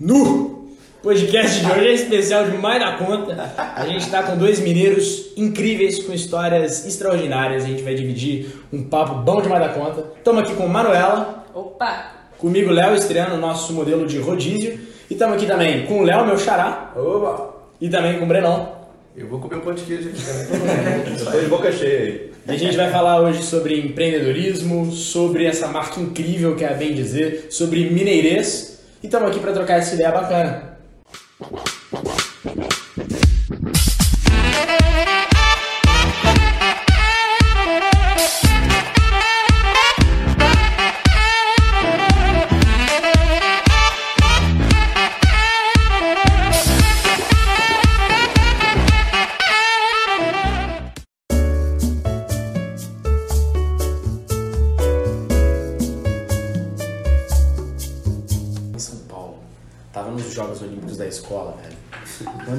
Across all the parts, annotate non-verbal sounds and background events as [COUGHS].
Nu! O podcast de hoje é especial demais da conta. A gente está com dois mineiros incríveis, com histórias extraordinárias. A gente vai dividir um papo bom demais da conta. Estamos aqui com Manuela, Opa! comigo Léo, estreando o nosso modelo de rodízio. E estamos aqui também com o Léo, meu xará, Oba! e também com o Brenão. Eu vou comer um pão de queijo aqui também. [LAUGHS] Tô de boca cheia aí. E a gente vai falar hoje sobre empreendedorismo, sobre essa marca incrível que é a Bem Dizer, sobre mineirês. E estamos aqui para trocar essa ideia bacana.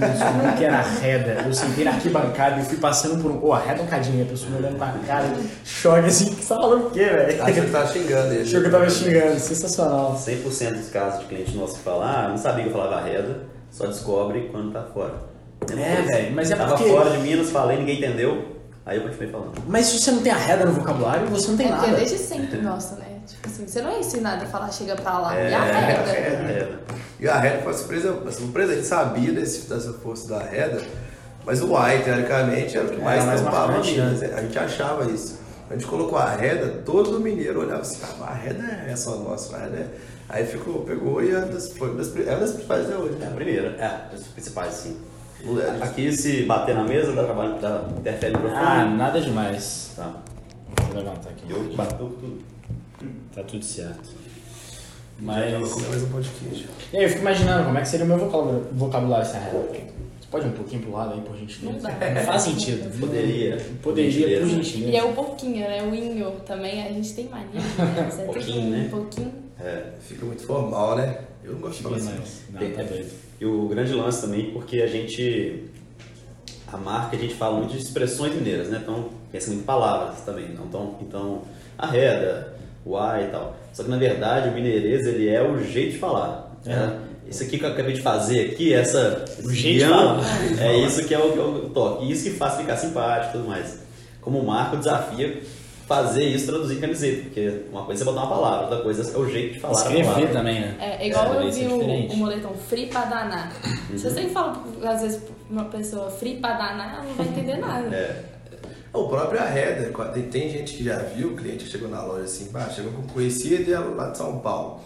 Eu descobri que era reda, eu sentei na arquibancada e fui passando por um. Ô, arredoncadinha, a pessoa me olhando pra cara, choque assim, você tá falando o quê, velho? Acho que ele tá xingando ele. Achou que eu tava xingando, sensacional. 100% dos casos de cliente nosso que falar, ah, não sabia que eu falava reda, só descobre quando tá fora. É, velho, mas é Tava porque- fora de Minas, falei, ninguém entendeu, aí eu continuei falando. Mas se você não tem a reda no vocabulário, você não tem É porque nada. desde sempre, nossa, né? Assim, você não é ensinado a falar chega pra lá. É, e a reda. E a Reda foi uma surpresa, uma surpresa, a gente sabia desse, dessa força da Reda, mas o Y, teoricamente, era o que mais tampava né? A gente achava isso. A gente colocou a Reda, todo mineiro olhava assim, ah, a Reda é só nossa, a Reda é... Aí ficou, pegou e é uma das, foi uma das, é uma das principais até hoje, É a primeira, é, os principais sim. Aqui se bater na mesa, dá trabalho, dá, interfere no microfone. Ah, nada demais. Tá. Eu levantar aqui. Eu bato tudo. Tá tudo certo. Mas... Mais um queijo. E aí, eu fico imaginando como é que seria o meu vocabulário, vocabulário sem a reda. Você pode ir um pouquinho pro lado aí, por gentileza? Não dá. Não faz sentido. Poderia. Poderia, por Gentileza. E é o pouquinho, né? O inho também, a gente tem mania. Né? Você [LAUGHS] Pouquinho, tem né? Um pouquinho. É. Fica muito formal, né? Eu não gosto de falar assim. Não, tá doido. E o grande lance também, porque a gente. A marca, a gente fala muito de expressões mineiras, né? Então, pensa muito em palavras também. Não? Então, então, arreda, uai e tal. Só que, na verdade, o mineirês, ele é o jeito de falar. É. né? Isso aqui que eu acabei de fazer aqui, essa... O jeito de guião, falar. É isso que é o, que é o toque. E isso que faz ficar simpático e tudo mais. Como marca, o desafio é fazer isso traduzir em camiseta. Porque uma coisa é você botar uma palavra, outra coisa é o jeito de falar Escrever também, né? É, é igual É, eu vi o, o moletom free pra danar. Se Uhum. você fala, às vezes, pra uma pessoa free pra danar, ela não vai entender nada. É. O próprio Arreda, tem, tem gente que já viu, cliente que chegou na loja assim, pá, chegou com conhecido e lá de São Paulo.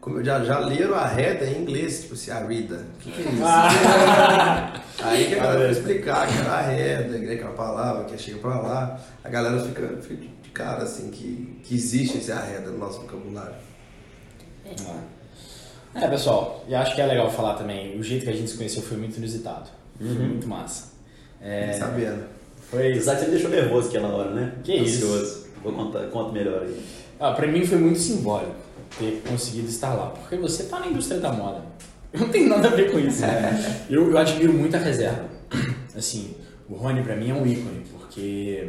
Como já, já leram Arreda em inglês, tipo assim, Arida. O que, que é isso? Aí que a galera vai explicar que era Arreda, que aquela palavra que chega pra lá, a galera fica, fica de cara assim, que, que existe esse Arreda no nosso vocabulário. É, pessoal, e acho que é legal falar também, o jeito que a gente se conheceu foi muito inusitado. Foi muito massa. É, Sabendo. Foi. Que você me deixou nervoso aquela hora, né? Que isso? Ansioso. Vou contar, conta melhor aí. Ah, pra mim foi muito simbólico ter conseguido estar lá, porque você tá na indústria da moda. Eu [LAUGHS] não tenho nada a ver com isso. né? Eu, eu admiro muito a reserva. Assim, o Rony pra mim é um ícone, porque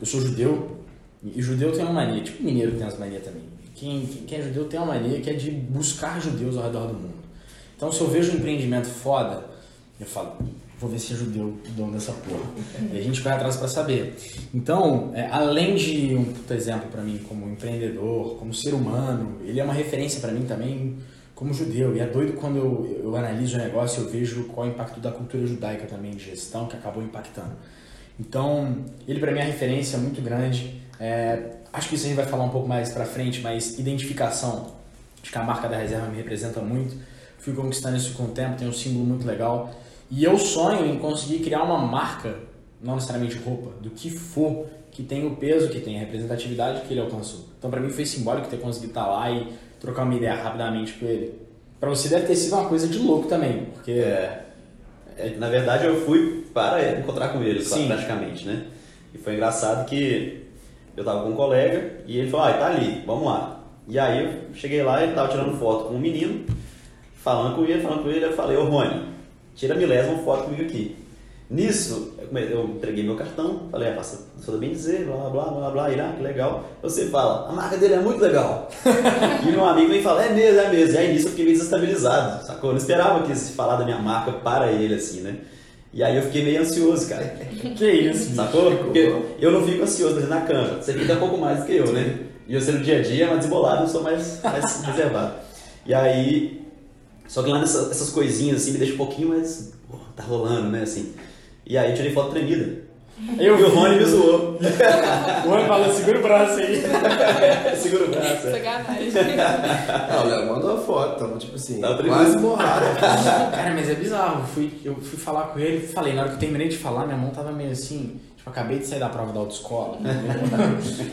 eu sou judeu e judeu tem uma mania, tipo mineiro tem umas manias também. Quem, quem, quem é judeu tem uma mania que é de buscar judeus ao redor do mundo. Então se eu vejo um empreendimento foda, eu falo, vou ver se é judeu o dono dessa porra. E a gente vai atrás pra saber. Então, é, além de um puta exemplo pra mim como empreendedor, como ser humano, ele é uma referência pra mim também como judeu. E é doido quando eu, eu analiso o negócio, eu vejo qual é o impacto da cultura judaica também de gestão que acabou impactando. Então, ele pra mim é uma referência muito grande. É, acho que isso a gente vai falar um pouco mais pra frente, mas identificação, acho que a marca da reserva me representa muito. Fui conquistando isso com o tempo, tem um símbolo muito legal. E eu sonho em conseguir criar uma marca, não necessariamente roupa, do que for, que tem o peso que tem, a representatividade que ele alcançou. Então pra mim foi simbólico ter conseguido estar lá e trocar uma ideia rapidamente com ele. Pra você deve ter sido uma coisa de louco também, porque É, é, na verdade, eu fui para encontrar com ele, Sim. praticamente, né? E foi engraçado que eu tava com um colega e ele falou, ah, tá ali, vamos lá. E aí eu cheguei lá, ele tava tirando foto com um menino, falando com ele, falando com ele, eu falei, ô Rony, tira a milésima foto comigo aqui. Nisso, eu entreguei meu cartão, falei, ah, passa, sou da bem dizer, blá, blá, blá, blá, blá, Irá, que legal. Você fala, a marca dele é muito legal. [LAUGHS] e meu amigo vem falar, é mesmo, é mesmo. E aí nisso eu fiquei meio desestabilizado, sacou? Eu não esperava que se falar da minha marca para ele, assim, né? E aí eu fiquei meio ansioso, cara. [LAUGHS] Que isso, Sacou? Porque eu não fico ansioso mas na câmera. Você fica um pouco mais do que eu, né? E eu ser no dia a dia, mais desembolado, eu sou mais, mais [LAUGHS] reservado. E aí. Só que lá nessas essas coisinhas assim me deixa um pouquinho mais. Pô, tá rolando, né? Assim. E aí eu tirei foto tremida. [LAUGHS] Eu E o Rony me zoou. [LAUGHS] O Juan falou, segura o braço aí. [LAUGHS] Segura o braço. Sacanagem. Não, o Léo mandou a foto, tava tipo assim, Tava quase tremendo. morrado. Cara, mas é bizarro. Eu fui, eu fui falar com ele, falei, na hora que eu terminei de falar, minha mão tava meio assim. Tipo, acabei de sair da prova da autoescola.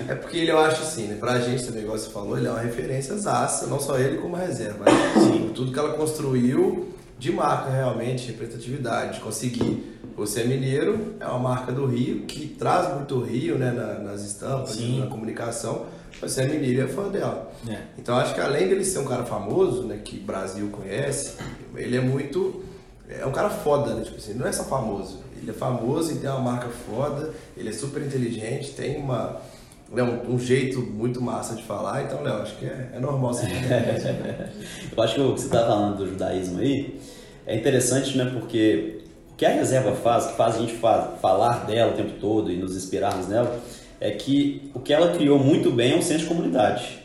É porque ele, eu acho assim, né? Pra gente, esse negócio que você falou, ele é uma referência zaça, não só ele como a reserva. Mas, sim, tudo que ela construiu de marca realmente, representatividade, de conseguir. Você é mineiro, é uma marca do Rio, que traz muito Rio, né, na- nas estampas, Sim. na comunicação. Você é mineiro e é fã dela. É. Então acho que além dele ser um cara famoso, né, que o Brasil conhece, ele é muito. É um cara foda, né? Tipo assim, não é só famoso. Ele é famoso e tem uma marca foda, ele é super inteligente, tem uma. né, um, um jeito muito massa de falar, então, Léo, acho que é, é normal você [LAUGHS] Eu acho que o que você está falando do judaísmo aí é interessante, né? Porque o que a reserva faz, que faz a gente fa- falar dela o tempo todo e nos inspirarmos nela, é que o que ela criou muito bem é um senso de comunidade.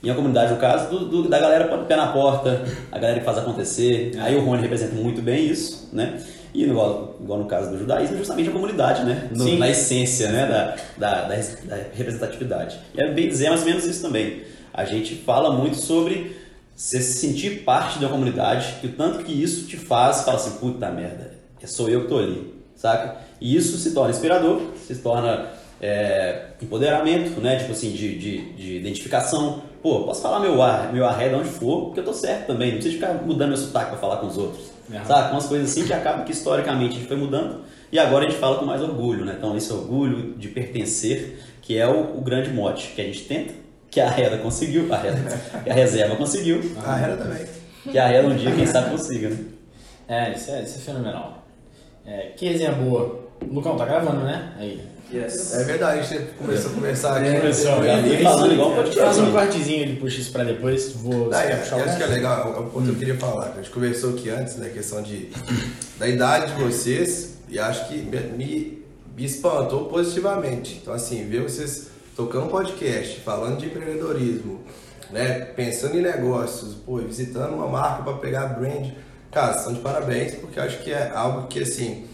E a comunidade, no caso, do, do- da galera pé na porta, a galera que faz acontecer. Aí o Rony representa muito bem isso, né? E igual, igual no caso do judaísmo, é justamente a comunidade, né? No- na essência, né? Da, da, da da representatividade. E é bem dizer é mais ou menos isso também. A gente fala muito sobre você se sentir parte de uma comunidade, e o tanto que isso te faz, fala assim, puta merda, é sou eu que tô ali, saca? E isso se torna inspirador, se torna é, empoderamento, né? Tipo assim, de, de, de identificação. Pô, posso falar meu ar, meu arré de onde for, porque eu tô certo também, não preciso ficar mudando meu sotaque pra falar com os outros. Aham. Saca? Umas coisas assim que acabam que historicamente a gente foi mudando e agora a gente fala com mais orgulho, né? Então esse orgulho de pertencer, que é o, o grande mote que a gente tenta, que a Reda conseguiu, a Reda, que a reserva conseguiu, A Hera também. que a Reda um dia, quem sabe, consiga, né? É, isso é, isso é fenomenal. É, que resenha boa. Lucão, tá gravando, né? Aí. É verdade, a gente começou a conversar aqui. É, começou, né? já vim falando igual um podcast, Faz um né? cortezinho, ele puxa isso pra depois. Vou Ah, é, puxar o acho que é legal, é um ponto que eu queria falar. A gente conversou aqui antes, né, a questão de, da idade de vocês, e acho que me, me, espantou positivamente. Então, assim, ver vocês tocando um podcast, falando de empreendedorismo, né, pensando em negócios, pô, visitando uma marca para pegar brand, cara, são de parabéns, porque eu acho que é algo que, assim,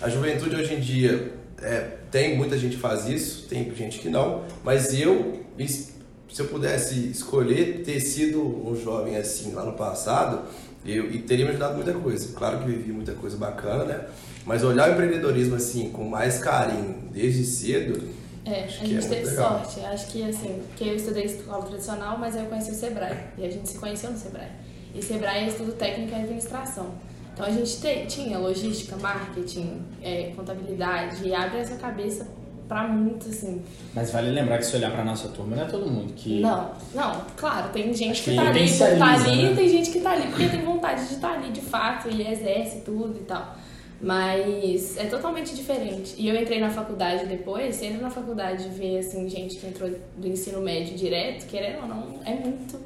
a juventude hoje em dia é, tem muita gente que faz isso, tem gente que não, mas eu, se eu pudesse escolher ter sido um jovem assim lá no passado, eu e teria me ajudado muita coisa. Claro que vivi muita coisa bacana, né? Mas olhar o empreendedorismo assim com mais carinho desde cedo, É, a Acho é gente muito teve legal. sorte. Acho que assim, porque eu estudei escola tradicional, mas eu conheci o Sebrae. E a gente se conheceu no Sebrae. E Sebrae é estudo técnico e administração. Então a gente te- tinha logística, marketing, é, contabilidade, e abre essa cabeça pra muito, assim. Mas vale lembrar que se olhar pra nossa turma, não é todo mundo que. Não, não, claro, tem gente que que tá ali potencializa, tá ali, né? tem gente que tá ali porque tem vontade de estar ali de fato e exerce tudo e tal. Mas é totalmente diferente. E eu entrei na faculdade depois, entra na faculdade e vê assim, gente que entrou do ensino médio direto, querendo ou não, é muito,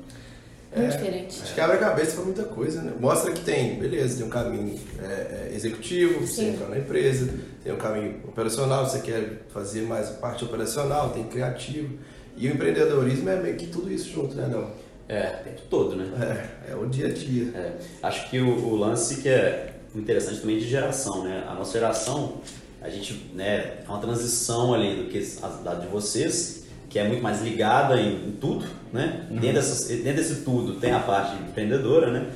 muito diferente. acho que abre a cabeça para muita coisa, né? Mostra que tem, beleza, tem um caminho é, é, executivo, você entra na empresa, tem um caminho operacional, você quer fazer mais parte operacional, tem criativo. E o empreendedorismo é meio que tudo isso junto, né, não? É, o tempo todo, né? É, é o dia a dia. É, acho que o, o lance que é interessante também de geração, né? A nossa geração, a gente, né, é uma transição ali do que a da de vocês, que é muito mais ligada em, em tudo, né? Dentro, dessas, dentro desse tudo tem a parte empreendedora, né?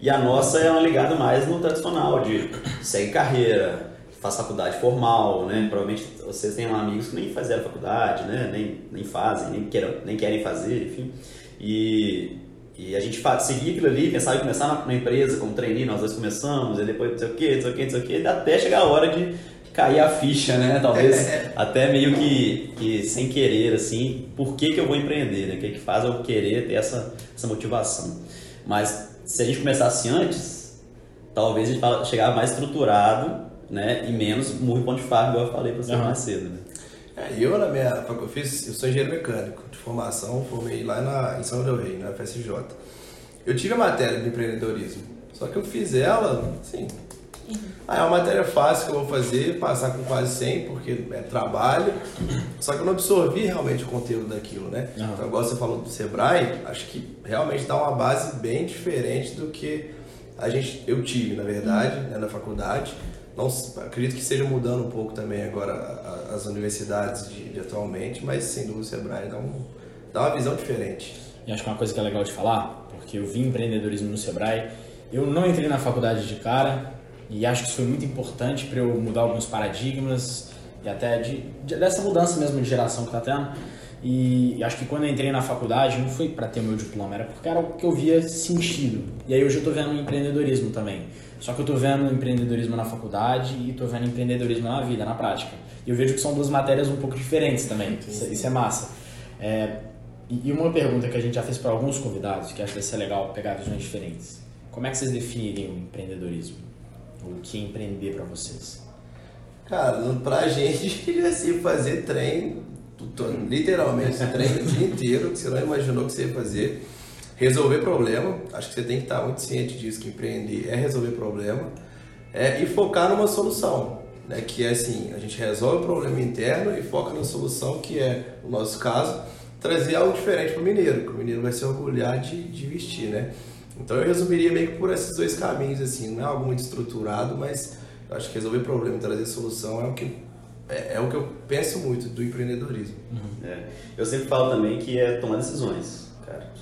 E a nossa é uma ligada mais no tradicional, de segue carreira, faz faculdade formal, né? Provavelmente vocês têm amigos que nem fizeram faculdade, né? Nem, nem fazem, nem, queiram, nem querem fazer, enfim. E, e a gente fa- seguia aquilo ali, pensava em começar na, na empresa como trainee, nós dois começamos, e depois não sei o que, não sei o que, não sei o que, até chegar a hora de cair a ficha, né? Talvez [LAUGHS] até meio que, que sem querer, assim, por que, que eu vou empreender, né? O que, que faz eu querer ter essa, essa motivação. Mas se a gente começasse antes, talvez a gente chegava mais estruturado né? E menos muito pão de farra, igual eu falei pra você Aham. mais cedo, né? É, eu na minha faculdade, eu fiz, eu sou engenheiro mecânico de formação, formei lá na, em São Del Rey, na FSJ. Eu tive a matéria de empreendedorismo, só que eu fiz ela, assim, ah, é uma matéria fácil que eu vou fazer, passar com quase 100, porque é trabalho, só que eu não absorvi realmente o conteúdo daquilo, né? Aham. Então, igual você falou do Sebrae, acho que realmente dá uma base bem diferente do que a gente, eu tive, na verdade, né, na faculdade. Não, acredito que seja mudando um pouco também agora as universidades de, de atualmente, mas sem dúvida o Sebrae dá, um, dá uma visão diferente. E acho que é uma coisa que é legal de falar, porque eu vi empreendedorismo no Sebrae. Eu não entrei na faculdade de cara e acho que isso foi muito importante para eu mudar alguns paradigmas e até de, de- dessa mudança mesmo de geração que está tendo. E acho que quando eu entrei na faculdade não foi para ter meu diploma, era porque era o que eu via sentido. E aí hoje eu estou vendo empreendedorismo também. Só que eu estou vendo empreendedorismo na faculdade e estou vendo empreendedorismo na vida, na prática. E eu vejo que são duas matérias um pouco diferentes também. Isso, isso é massa. É, e uma pergunta que a gente já fez para alguns convidados, que acho que vai ser legal pegar visões diferentes. Como é que vocês definiriam o empreendedorismo? O que empreender para vocês? Cara, pra gente, [LAUGHS] assim, fazer trem, literalmente, trem o dia inteiro, que você não imaginou que você ia fazer. Resolver problema, acho que você tem que estar muito ciente disso, que empreender é resolver problema. É, e focar numa solução, né? Que é assim, a gente resolve o problema interno e foca na solução, que é, no nosso caso, trazer algo diferente para o mineiro, que o mineiro vai se orgulhar de, de vestir, né? Então eu resumiria meio que por esses dois caminhos, assim, não é algo muito estruturado, mas eu acho que resolver problema e trazer solução é o que, é, é o que eu penso muito do empreendedorismo. É. Eu sempre falo também que é tomar decisões, cara.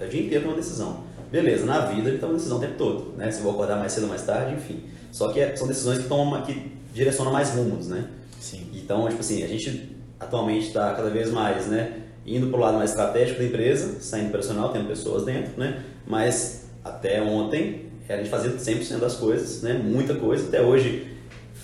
É o dia inteiro tomar decisão. Beleza, na vida ele toma decisão o tempo todo, né? Se eu vou acordar mais cedo ou mais tarde, enfim. Só que é- são decisões que, tomam, que direcionam mais rumos, né? Sim. Então, tipo assim, a gente atualmente está cada vez mais, né, indo para o lado mais estratégico da empresa, saindo operacional, tendo pessoas dentro, né, mas até ontem era de fazer 100% das coisas, né, muita coisa, até hoje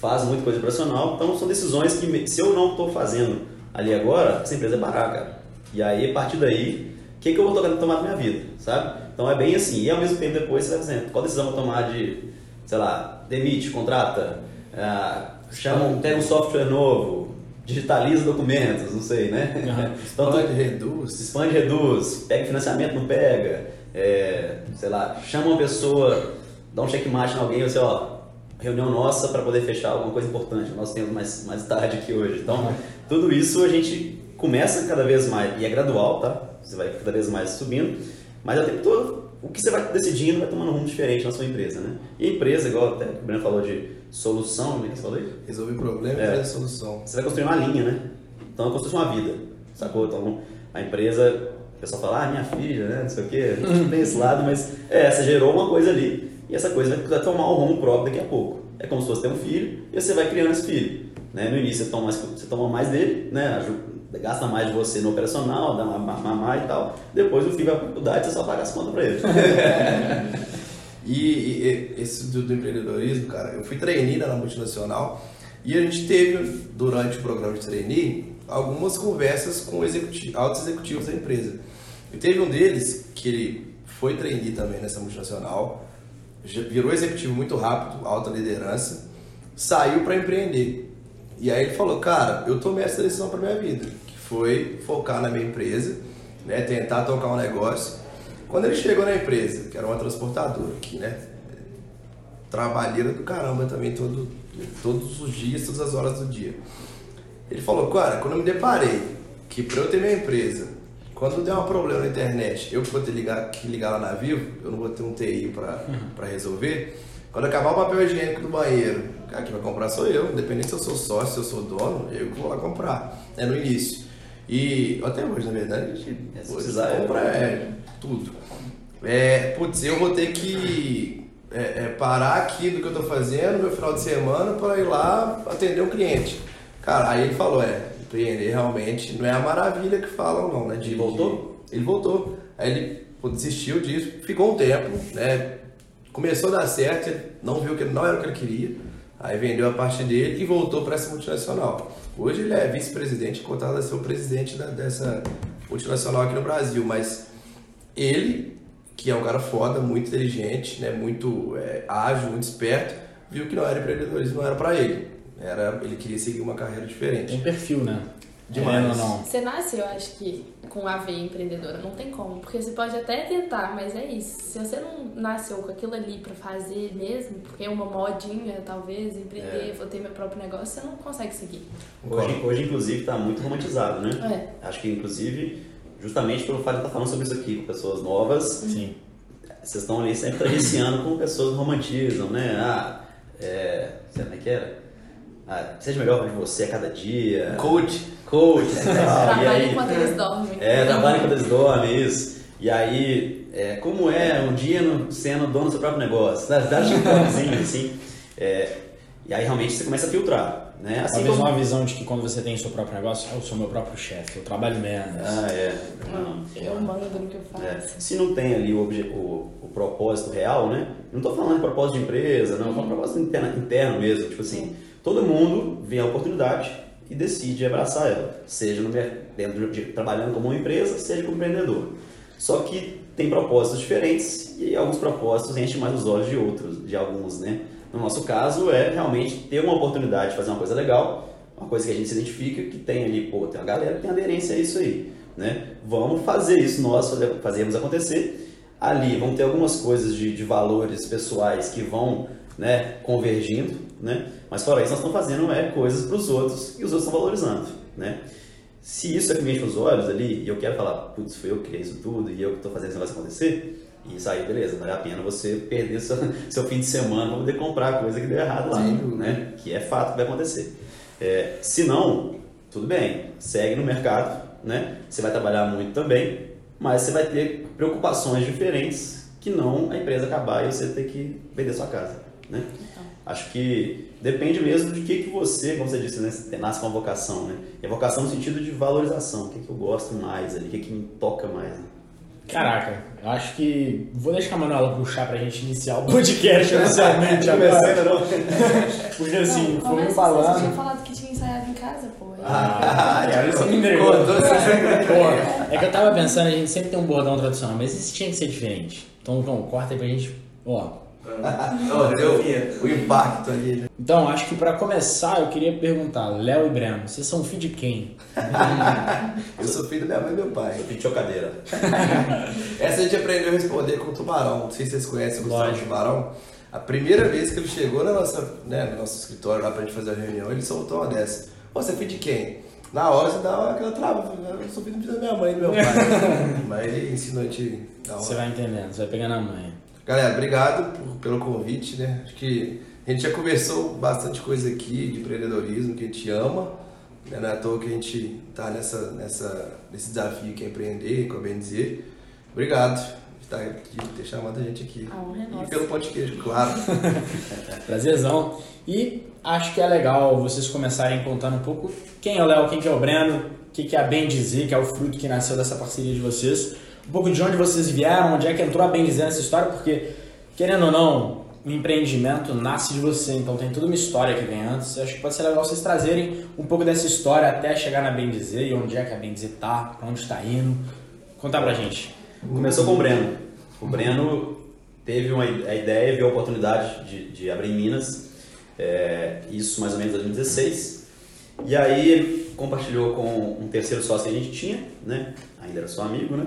faz muita coisa operacional, então são decisões que se eu não estou fazendo ali agora, essa empresa é parar, cara. E aí, a partir daí, o que, que eu vou tomar na minha vida, sabe? Então é bem assim, e ao mesmo tempo depois você vai dizendo, qual decisão eu vou tomar de, sei lá, demite, contrata, ah, chama, pega um software novo, digitaliza documentos, não sei, né? [LAUGHS] Então, Pode, tu- reduz. expande, reduz, pega financiamento, não pega, é, sei lá, chama uma pessoa, dá um checkmate em alguém, você, ó, reunião nossa para poder fechar alguma coisa importante, nós temos mais, mais tarde aqui hoje. Então, tudo isso a gente começa cada vez mais, e é gradual, tá? Você vai cada vez mais subindo, mas o tempo todo, o que você vai decidindo vai tomando um rumo diferente na sua empresa, né? E a empresa, igual até o Breno falou de solução, como é que você falou aí? Resolver problema É. e trazer solução. Você vai construir uma linha, né? Então é fosse uma vida, sacou? Então a empresa, o pessoal fala, ah, minha filha, né? Não sei o quê, não tem esse lado, mas é, você gerou uma coisa ali e essa coisa vai tomar um rumo próprio daqui a pouco. É como se fosse ter um filho e você vai criando esse filho. Né? No início você toma, mais, você toma mais dele, né? Gasta mais de você no operacional, dá uma mamar e tal. Depois o filho vai para a faculdade, você só paga as contas para ele. [LAUGHS] E, e- e esse do, do empreendedorismo, cara, eu fui trainee na multinacional e a gente teve, durante o programa de trainee, algumas conversas com executivo, altos executivos da empresa. E teve um deles que ele foi trainee também nessa multinacional, virou executivo muito rápido, alta liderança, saiu para empreender. E aí ele falou, cara, eu tomei essa decisão para minha vida, que foi focar na minha empresa, né, tentar tocar um negócio. Quando ele chegou na empresa, que era uma transportadora aqui, né, trabalheira do caramba também todo, todos os dias, todas as horas do dia. Ele falou, cara, quando eu me deparei que para eu ter minha empresa, quando der um problema na internet, eu vou ter ligar, que ligar lá na Vivo, eu não vou ter um TI para resolver. Quando acabar o papel higiênico do banheiro, o cara que vai comprar sou eu, independente se eu sou sócio, se eu sou dono, eu que vou lá comprar, né, no início. E até hoje, na verdade, a gente É, precisar, é. compra é, tudo. É, putz, eu vou ter que é, é, parar aqui do que eu tô fazendo meu final de semana para ir lá atender um cliente. Cara, aí ele falou, é, empreender realmente não é a maravilha que falam não, né? De, Ele voltou? de- ele voltou. Aí ele pô, desistiu disso, ficou um tempo, né? Começou a dar certo, ele não viu que não era o que ele queria. Aí vendeu a parte dele e voltou para essa multinacional. Hoje ele é vice-presidente, cotado a ser o presidente da- dessa multinacional aqui no Brasil, mas ele, que é um cara foda, muito inteligente, né, muito é, ágil, muito esperto, viu que não era empreendedorismo, não era pra ele. Era, ele queria seguir uma carreira diferente. Tem perfil, né? Demais. Querendo ou não. Você nasce, eu acho que, com a veia empreendedora. Não tem como. Porque você pode até tentar, mas é isso. Se você não nasceu com aquilo ali pra fazer mesmo, porque é uma modinha, talvez, empreender, É. vou ter meu próprio negócio, você não consegue seguir. Hoje, hoje inclusive, está muito romantizado, né? É. Acho que, inclusive, justamente pelo fato de estar falando sobre isso aqui com pessoas novas, Sim. vocês estão ali sempre [COUGHS] tangenciando com pessoas que romantizam, né? Ah, é. Sei como é que era? Ah, seja melhor de você a cada dia. Coach. Coach [LAUGHS] e e Trabalha aí, enquanto eles dormem. É, trabalha enquanto eles dormem, isso. E aí, é, como é um dia no- sendo dono do seu próprio negócio? Dá, dá um assim. É, e aí realmente você começa a filtrar, né? Assim Talvez como... uma visão de que quando você tem seu próprio negócio, eu sou meu próprio chefe, eu trabalho menos. Ah, é. Não, eu mando no que eu faço. É, se não tem ali o, obje- o, o propósito real, né? Eu não estou falando de propósito de empresa, não, eu falo de propósito interno, interno mesmo. Tipo assim, todo mundo vê a oportunidade e decide abraçar ela, seja no, dentro de, trabalhando como uma empresa, seja como empreendedor. Só que tem propósitos diferentes e alguns propósitos enchem mais os olhos de outros, de alguns, né? No nosso caso é realmente ter uma oportunidade de fazer uma coisa legal, uma coisa que a gente se identifica, que tem ali, pô, tem uma galera que tem aderência a isso aí, né? Vamos fazer isso nós, fazer- fazermos acontecer. Ali vão ter algumas coisas de, de valores pessoais que vão né, convergindo, né? Mas fora isso, nós estamos fazendo é, coisas para os outros e os outros estão valorizando, né? Se isso é que me enche os olhos ali e eu quero falar, putz, foi eu que criei isso tudo e eu que estou fazendo esse negócio acontecer, isso aí, beleza, vale a pena você perder seu, [LAUGHS] seu fim de semana para poder comprar coisa que deu errado lá, dúvida. né? Que é fato que vai acontecer. É, se não, tudo bem, segue no mercado, né? Você vai trabalhar muito também, mas você vai ter preocupações diferentes que não a empresa acabar e você ter que vender sua casa, né? Acho que depende mesmo de que, que você, como você disse, né, você nasce com uma vocação, né? E a vocação no sentido de valorização, o que, que eu gosto mais ali, o que, que me toca mais. Né? Caraca, eu acho que. Vou deixar a Manuela puxar pra gente iniciar o podcast oficialmente agora. [LAUGHS] Porque assim, Não, foi me Você falando. tinha falado que tinha ensaiado em casa, pô. Ah, cara, você me entregou. É que eu tava pensando, a gente sempre tem um bordão tradicional, mas esse tinha que ser diferente. Então, então corta aí pra gente. Ó. Deu o impacto ali, né? Então, acho que pra começar, eu queria perguntar, Léo e Breno, vocês são filho de quem? [LAUGHS] Eu sou filho da minha mãe e meu pai. Eu pedi chocadeira. [LAUGHS] Essa a gente aprendeu a responder com o tubarão. Não sei se vocês conhecem o Gustavo. Tubarão. A primeira vez que ele chegou na nossa, né, no nosso escritório lá pra gente fazer a reunião, ele soltou uma dessa. Você é filho de quem? Na hora você dá aquela trava. Eu sou filho da minha mãe e do meu pai. [LAUGHS] Mas ele ensinou a gente da Você hora. vai entendendo, você vai pegar na manha. Galera, obrigado por- pelo convite, né? Acho que a gente já conversou bastante coisa aqui de empreendedorismo que a gente ama. né? Não é à toa que a gente tá nessa, nessa, nesse desafio que é empreender com a bem dizer. Obrigado de, estar aqui, de ter chamado a gente aqui. A honra é E nossa. pelo podcast, claro. [LAUGHS] Prazerzão. E acho que é legal vocês começarem contando um pouco quem é o Léo, quem que é o Breno, o que, que é a Bem Dizer, que é o fruto que nasceu dessa parceria de vocês. Um pouco de onde vocês vieram, onde é que entrou a Bem Dizer nessa história, porque, querendo ou não, o empreendimento nasce de você, então tem toda uma história que vem antes. Eu acho que pode ser legal vocês trazerem um pouco dessa história até chegar na Bem Dizer e onde é que a Bem Dizer tá, pra onde está indo. Contar pra gente. Começou com o Breno. O Breno teve uma, a ideia, viu a oportunidade de, de abrir em Minas, é, isso mais ou menos em 2016. E aí compartilhou com um terceiro sócio que a gente tinha, né? Ainda era só amigo, né?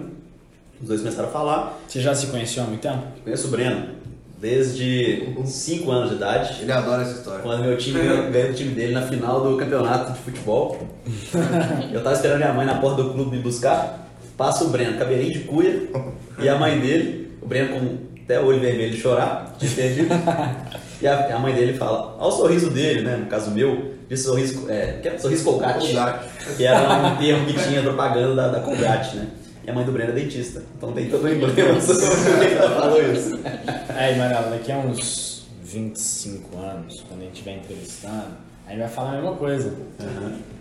Os dois começaram a falar. Você já se conheceu há muito tempo? Conheço o Breno desde 5 anos de idade. Ele adora essa história. Quando meu time ganhou, o time dele na final do campeonato de futebol. [LAUGHS] Eu tava esperando minha mãe na porta do clube me buscar. Passa o Breno, cabelinho de cuia, e a mãe dele, o Breno com até o olho vermelho de chorar, de perdido. [LAUGHS] E a, a mãe dele fala, olha o sorriso dele, né? No caso meu, de sorriso, é, que é sorriso Colgate, Colgate. que era um termo que tinha propaganda da, da Colgate, né? E a mãe do Breno é dentista, então tem todo o emblema sobre por que ela falou isso. É, Manuela, daqui a uns 25 anos, quando a gente estiver entrevistando, aí vai falar a mesma coisa.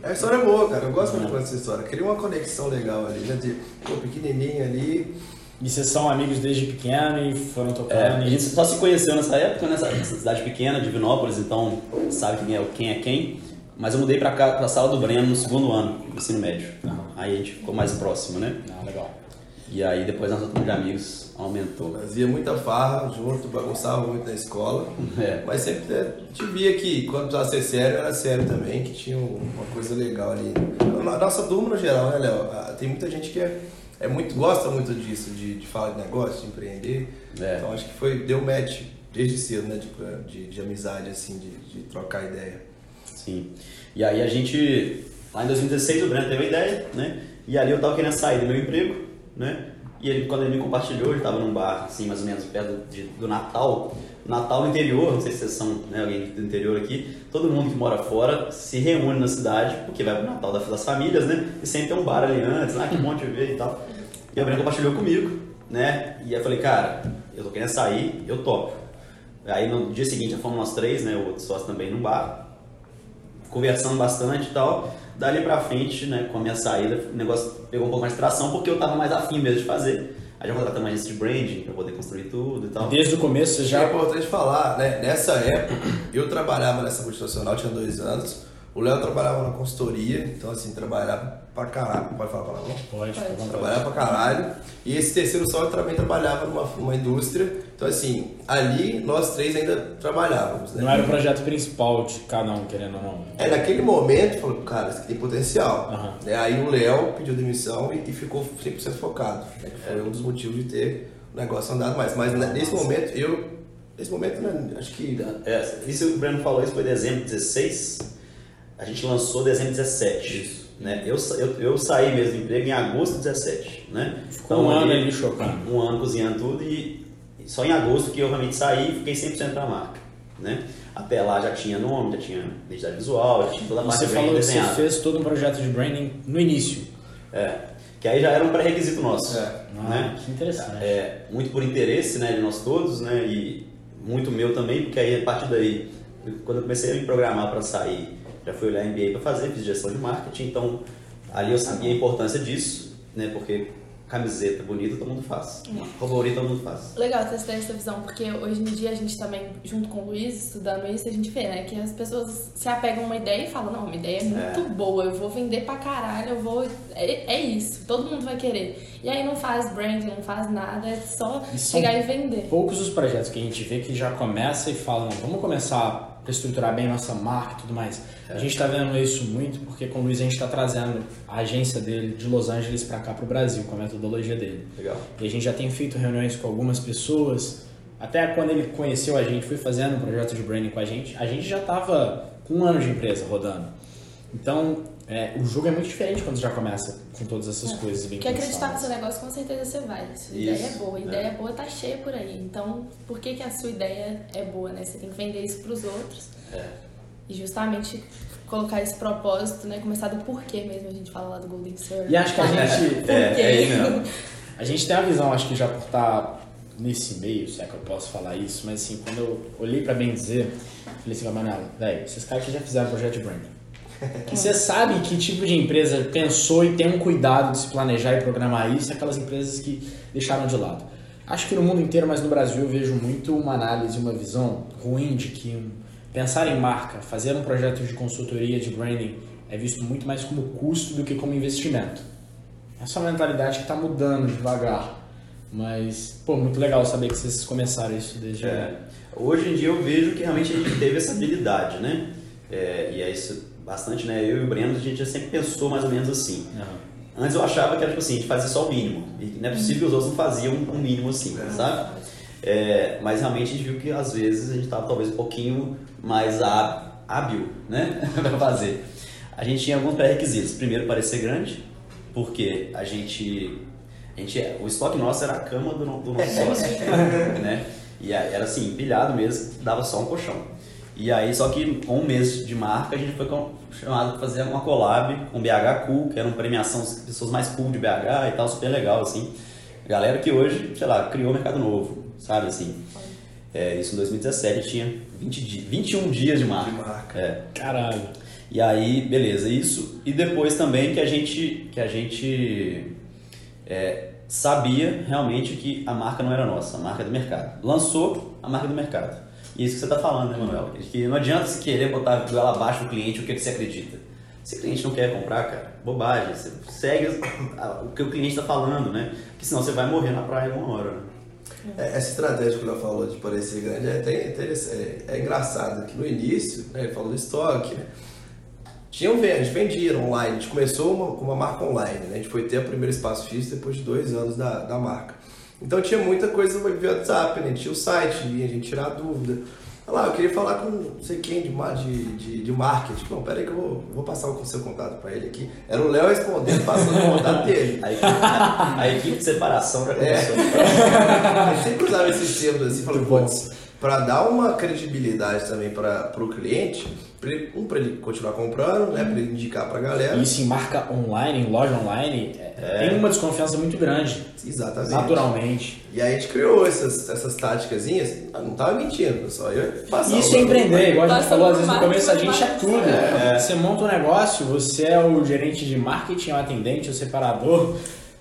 A história é boa, cara. Eu gosto muito de contar essa história. Cria uma conexão legal ali, né? De, pô, pequenininho ali. E vocês são amigos desde pequeno e foram É, tocando a gente só se conheceu nessa época, nessa cidade pequena, Divinópolis, então sabe quem é, quem é quem. Mas eu mudei pra cá, pra sala do Breno no segundo ano do ensino médio. Aham. Aí a gente ficou mais próximo, né? Não, legal. E aí depois nossa turma de amigos aumentou. Fazia muita farra junto, bagunçava muito na escola. [LAUGHS] É. Mas sempre né, te via que quando precisava ser sério, era sério também, que tinha uma coisa legal ali. A nossa turma no geral, né, Léo? Ah, Tem muita gente que é, é muito, gosta muito disso, de, de falar de negócio, de empreender. É. Então acho que foi, deu match desde cedo, né? De, de, de amizade, assim, de, de trocar ideia. Sim. E aí a gente, lá em 2016, o Breno teve a ideia, né? E ali eu tava querendo sair do meu emprego, né? E ele, quando ele me compartilhou, ele tava num bar, assim, mais ou menos perto de- do Natal. Natal no interior, não sei se vocês são né, alguém do interior aqui, todo mundo que mora fora se reúne na cidade, porque vai pro Natal das famílias, né? E sempre tem um bar ali antes, ah, que bom te ver e tal. E a Breno compartilhou comigo, né? E eu falei, cara, eu tô querendo sair, eu topo. Aí no dia seguinte já fomos nós três, né? O outro sócio também no bar conversando bastante e tal. Dali pra frente, né, com a minha saída, o negócio pegou um pouco mais de tração porque eu tava mais afim mesmo de fazer. Aí já contratamos uma agência de branding pra poder construir tudo e tal. Desde o começo você Já é importante falar, né? Nessa época, eu trabalhava nessa multinacional, tinha dois anos. O Léo trabalhava na consultoria, então assim, trabalhava pra caralho. Pode falar não? Pode, vontade. Trabalhava pra caralho. E esse terceiro sócio também trabalhava numa, numa indústria. Então assim, ali nós três ainda trabalhávamos, né? Não era o projeto principal de cada um, querendo ou não. É, naquele momento, falou, cara, isso aqui tem potencial. Aham. Né, Aí o Léo pediu demissão e, e ficou 100% focado. né, que Foi um dos motivos de ter o negócio andado mais. Mas nesse momento, eu... Nesse momento, né, acho que... É, isso o Breno falou, isso foi dezembro 16. A gente lançou dezembro 17. Isso. Né? Eu, eu, eu saí mesmo do emprego em agosto 17. Né? Ficou um ano ali chocando. Um ano cozinhando tudo e só em agosto que eu realmente saí e fiquei 100% da marca. Né? Até lá já tinha nome, já tinha identidade visual, já tinha toda a parte Você de falou que você fez todo um projeto de branding no início. É, que aí já era um pré-requisito nosso. É. Ah, Né? que interessante. É, muito por interesse né, de nós todos, né, e muito meu também, porque aí a partir daí, quando eu comecei a me programar para sair, já fui olhar MBA para fazer, fiz gestão de marketing, então ali eu sabia a importância disso, né, porque camiseta bonita todo mundo faz, roupa bonita todo mundo faz. Legal ter essa visão, porque hoje em dia a gente também, junto com o Luiz, estudando isso, a gente vê, né, que as pessoas se apegam a uma ideia e falam, não, uma ideia é muito É. boa, eu vou vender pra caralho, eu vou. É, é isso, todo mundo vai querer. E aí não faz branding, não faz nada, é só E chegar e vender. Poucos os projetos que a gente vê que já começa e fala, não, vamos começar a estruturar bem nossa marca e tudo mais. A gente está vendo isso muito porque com o Luiz a gente está trazendo a agência dele de Los Angeles para cá para o Brasil, com a metodologia dele. Legal. E a gente já tem feito reuniões com algumas pessoas. Até quando ele conheceu a gente, foi fazendo um projeto de branding com a gente, a gente já estava com um ano de empresa rodando. Então, é, o jogo é muito diferente quando já começa com todas essas coisas bem Porque acreditar no seu negócio, com certeza você vai. Sua Isso, ideia é boa. é. Ideia boa tá cheia por aí. Então, por que, que a sua ideia é boa, né? Você tem que vender isso pros outros. É. E justamente colocar esse propósito, né? Começar do porquê mesmo. A gente fala lá do Golden Circle. E acho que a gente, É, é aí mesmo. a gente tem a visão, acho que já por estar nesse meio, se é que eu posso falar isso, mas assim, quando eu olhei pra bem dizer, falei assim, Manela, velho, esses caras que já fizeram projeto de branding. Que você sabe que tipo de empresa pensou e tem um cuidado de se planejar e programar isso, aquelas empresas que deixaram de lado. Acho que no mundo inteiro, mas no Brasil eu vejo muito uma análise, uma visão ruim de que pensar em marca, fazer um projeto de consultoria de branding é visto muito mais como custo do que como investimento. Essa uma mentalidade que está mudando devagar. Mas, pô, muito legal saber que vocês começaram isso desde É, hoje em dia eu vejo que realmente a gente teve essa habilidade, né? É, e é isso bastante, né? Eu e o Breno, a gente já sempre pensou mais ou menos assim. Aham. Antes eu achava que era tipo assim, a gente fazia só o mínimo. E não é possível que os outros não faziam um mínimo assim, sabe? É, mas realmente a gente viu que às vezes a gente estava talvez um pouquinho mais há- hábil, né? [LAUGHS] para fazer. A gente tinha alguns pré-requisitos. Primeiro, parecer grande, porque a gente, a gente. O estoque nosso era a cama do, do nosso [LAUGHS] sócio, né? E era assim, empilhado mesmo, dava só um colchão. E aí, só que com um mês de marca, a gente foi chamado para fazer uma collab com o BH Cool, que era uma premiação das pessoas mais cool de BH e tal, super legal, assim. Galera que hoje, sei lá, criou o mercado novo, sabe, assim. É, isso em 2017 tinha 20 di 21 dias de marca. De marca. É. Caralho. E aí, beleza, isso. E depois também que a gente, que a gente é, sabia realmente que a marca não era nossa, a marca é do mercado. Lançou a marca do mercado. E isso que você está falando, né, Manuel? Que não adianta se querer botar goela abaixo o cliente o que, que você acredita. Se o cliente não quer comprar, cara, bobagem. Você segue o que o cliente está falando, né? Porque senão você vai morrer na praia uma hora. Né? É, essa estratégia que Léo falou de parecer grande é até interessante, é, é engraçado, que no início, né, ele falou do estoque, né? Tinha um, a gente vendia online, a gente começou uma, com uma marca online, né? A gente foi ter o primeiro espaço físico depois de dois anos da, da marca. Então tinha muita coisa via WhatsApp, né? Tinha o site, a gente tirar dúvida. Olha lá, eu queria falar com não sei quem de, de, de, de marketing. Não, peraí que eu vou, vou passar o seu contato para ele aqui. Era o Léo respondendo, passando o contato dele. [LAUGHS] A, a, equipe de separação já começou. [LAUGHS] É. Eu sempre usava esses termos assim, falando, putz, para dar uma credibilidade também para o cliente, um, para ele continuar comprando, né, para ele indicar para a galera. Isso em marca online, em loja online, é. tem uma desconfiança muito grande. Exatamente. Naturalmente. E aí a gente criou essas, essas táticas, não tava mentindo, pessoal. Isso é empreender, igual a gente falou, às vezes no começo a gente é tudo. É. Você monta um negócio, você é o gerente de marketing, o atendente, o separador.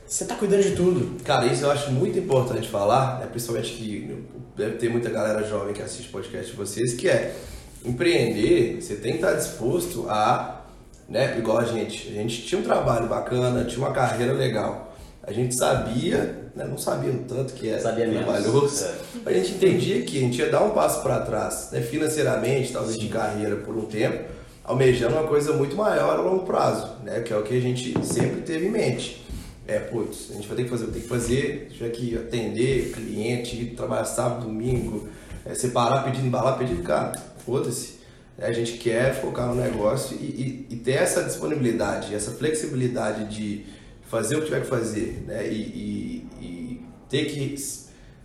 Você está cuidando de tudo. Cara, isso eu acho muito importante falar, né? principalmente que deve ter muita galera jovem que assiste podcast de vocês, que é empreender, você tem que estar disposto a, né, igual a gente, a gente tinha um trabalho bacana, tinha uma carreira legal. A gente sabia, né, não sabia o tanto que era sabia trabalhoso, é. a gente entendia que a gente ia dar um passo para trás, né, financeiramente, talvez Sim. de carreira por um tempo, almejando uma coisa muito maior a longo prazo, né, que é o que a gente sempre teve em mente. É, putz, a gente vai ter que fazer, tem que fazer, tiver que atender cliente, trabalhar sábado, domingo, é, separar pedindo, embalar pedindo, cara, foda-se. A gente quer focar no negócio e, e, e, ter essa disponibilidade, essa flexibilidade de fazer o que tiver que fazer, né? E, e ter que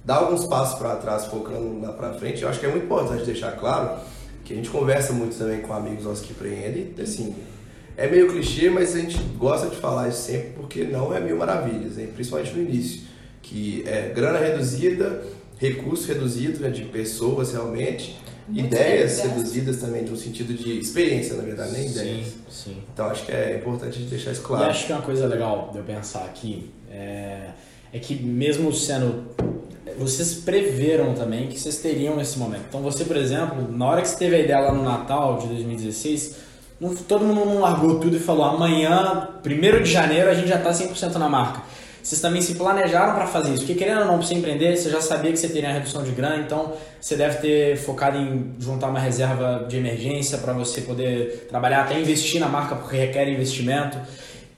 dar alguns passos para trás, focando lá para frente. Eu acho que é muito importante deixar claro que a gente conversa muito também com amigos nossos que empreendem, assim, é meio clichê, mas a gente gosta de falar isso sempre porque não é mil maravilhas, hein? principalmente no início. Que é grana reduzida, recurso reduzido né, de pessoas realmente, Muito ideias reduzidas também, no sentido de experiência, na verdade, nem ideias. Sim, sim. Então acho que é importante deixar isso claro. E acho que uma coisa legal de eu pensar aqui é, é que mesmo sendo vocês preveram também que vocês teriam esse momento. Então você, por exemplo, na hora que você teve a ideia lá no Natal de 2016, não, todo mundo não largou tudo e falou amanhã, 1 de janeiro, a gente já está 100% na marca. Vocês também se planejaram para fazer isso, porque querendo ou não, para você empreender, você já sabia que você teria a redução de grana, então você deve ter focado em juntar uma reserva de emergência para você poder trabalhar, até investir na marca, porque requer investimento.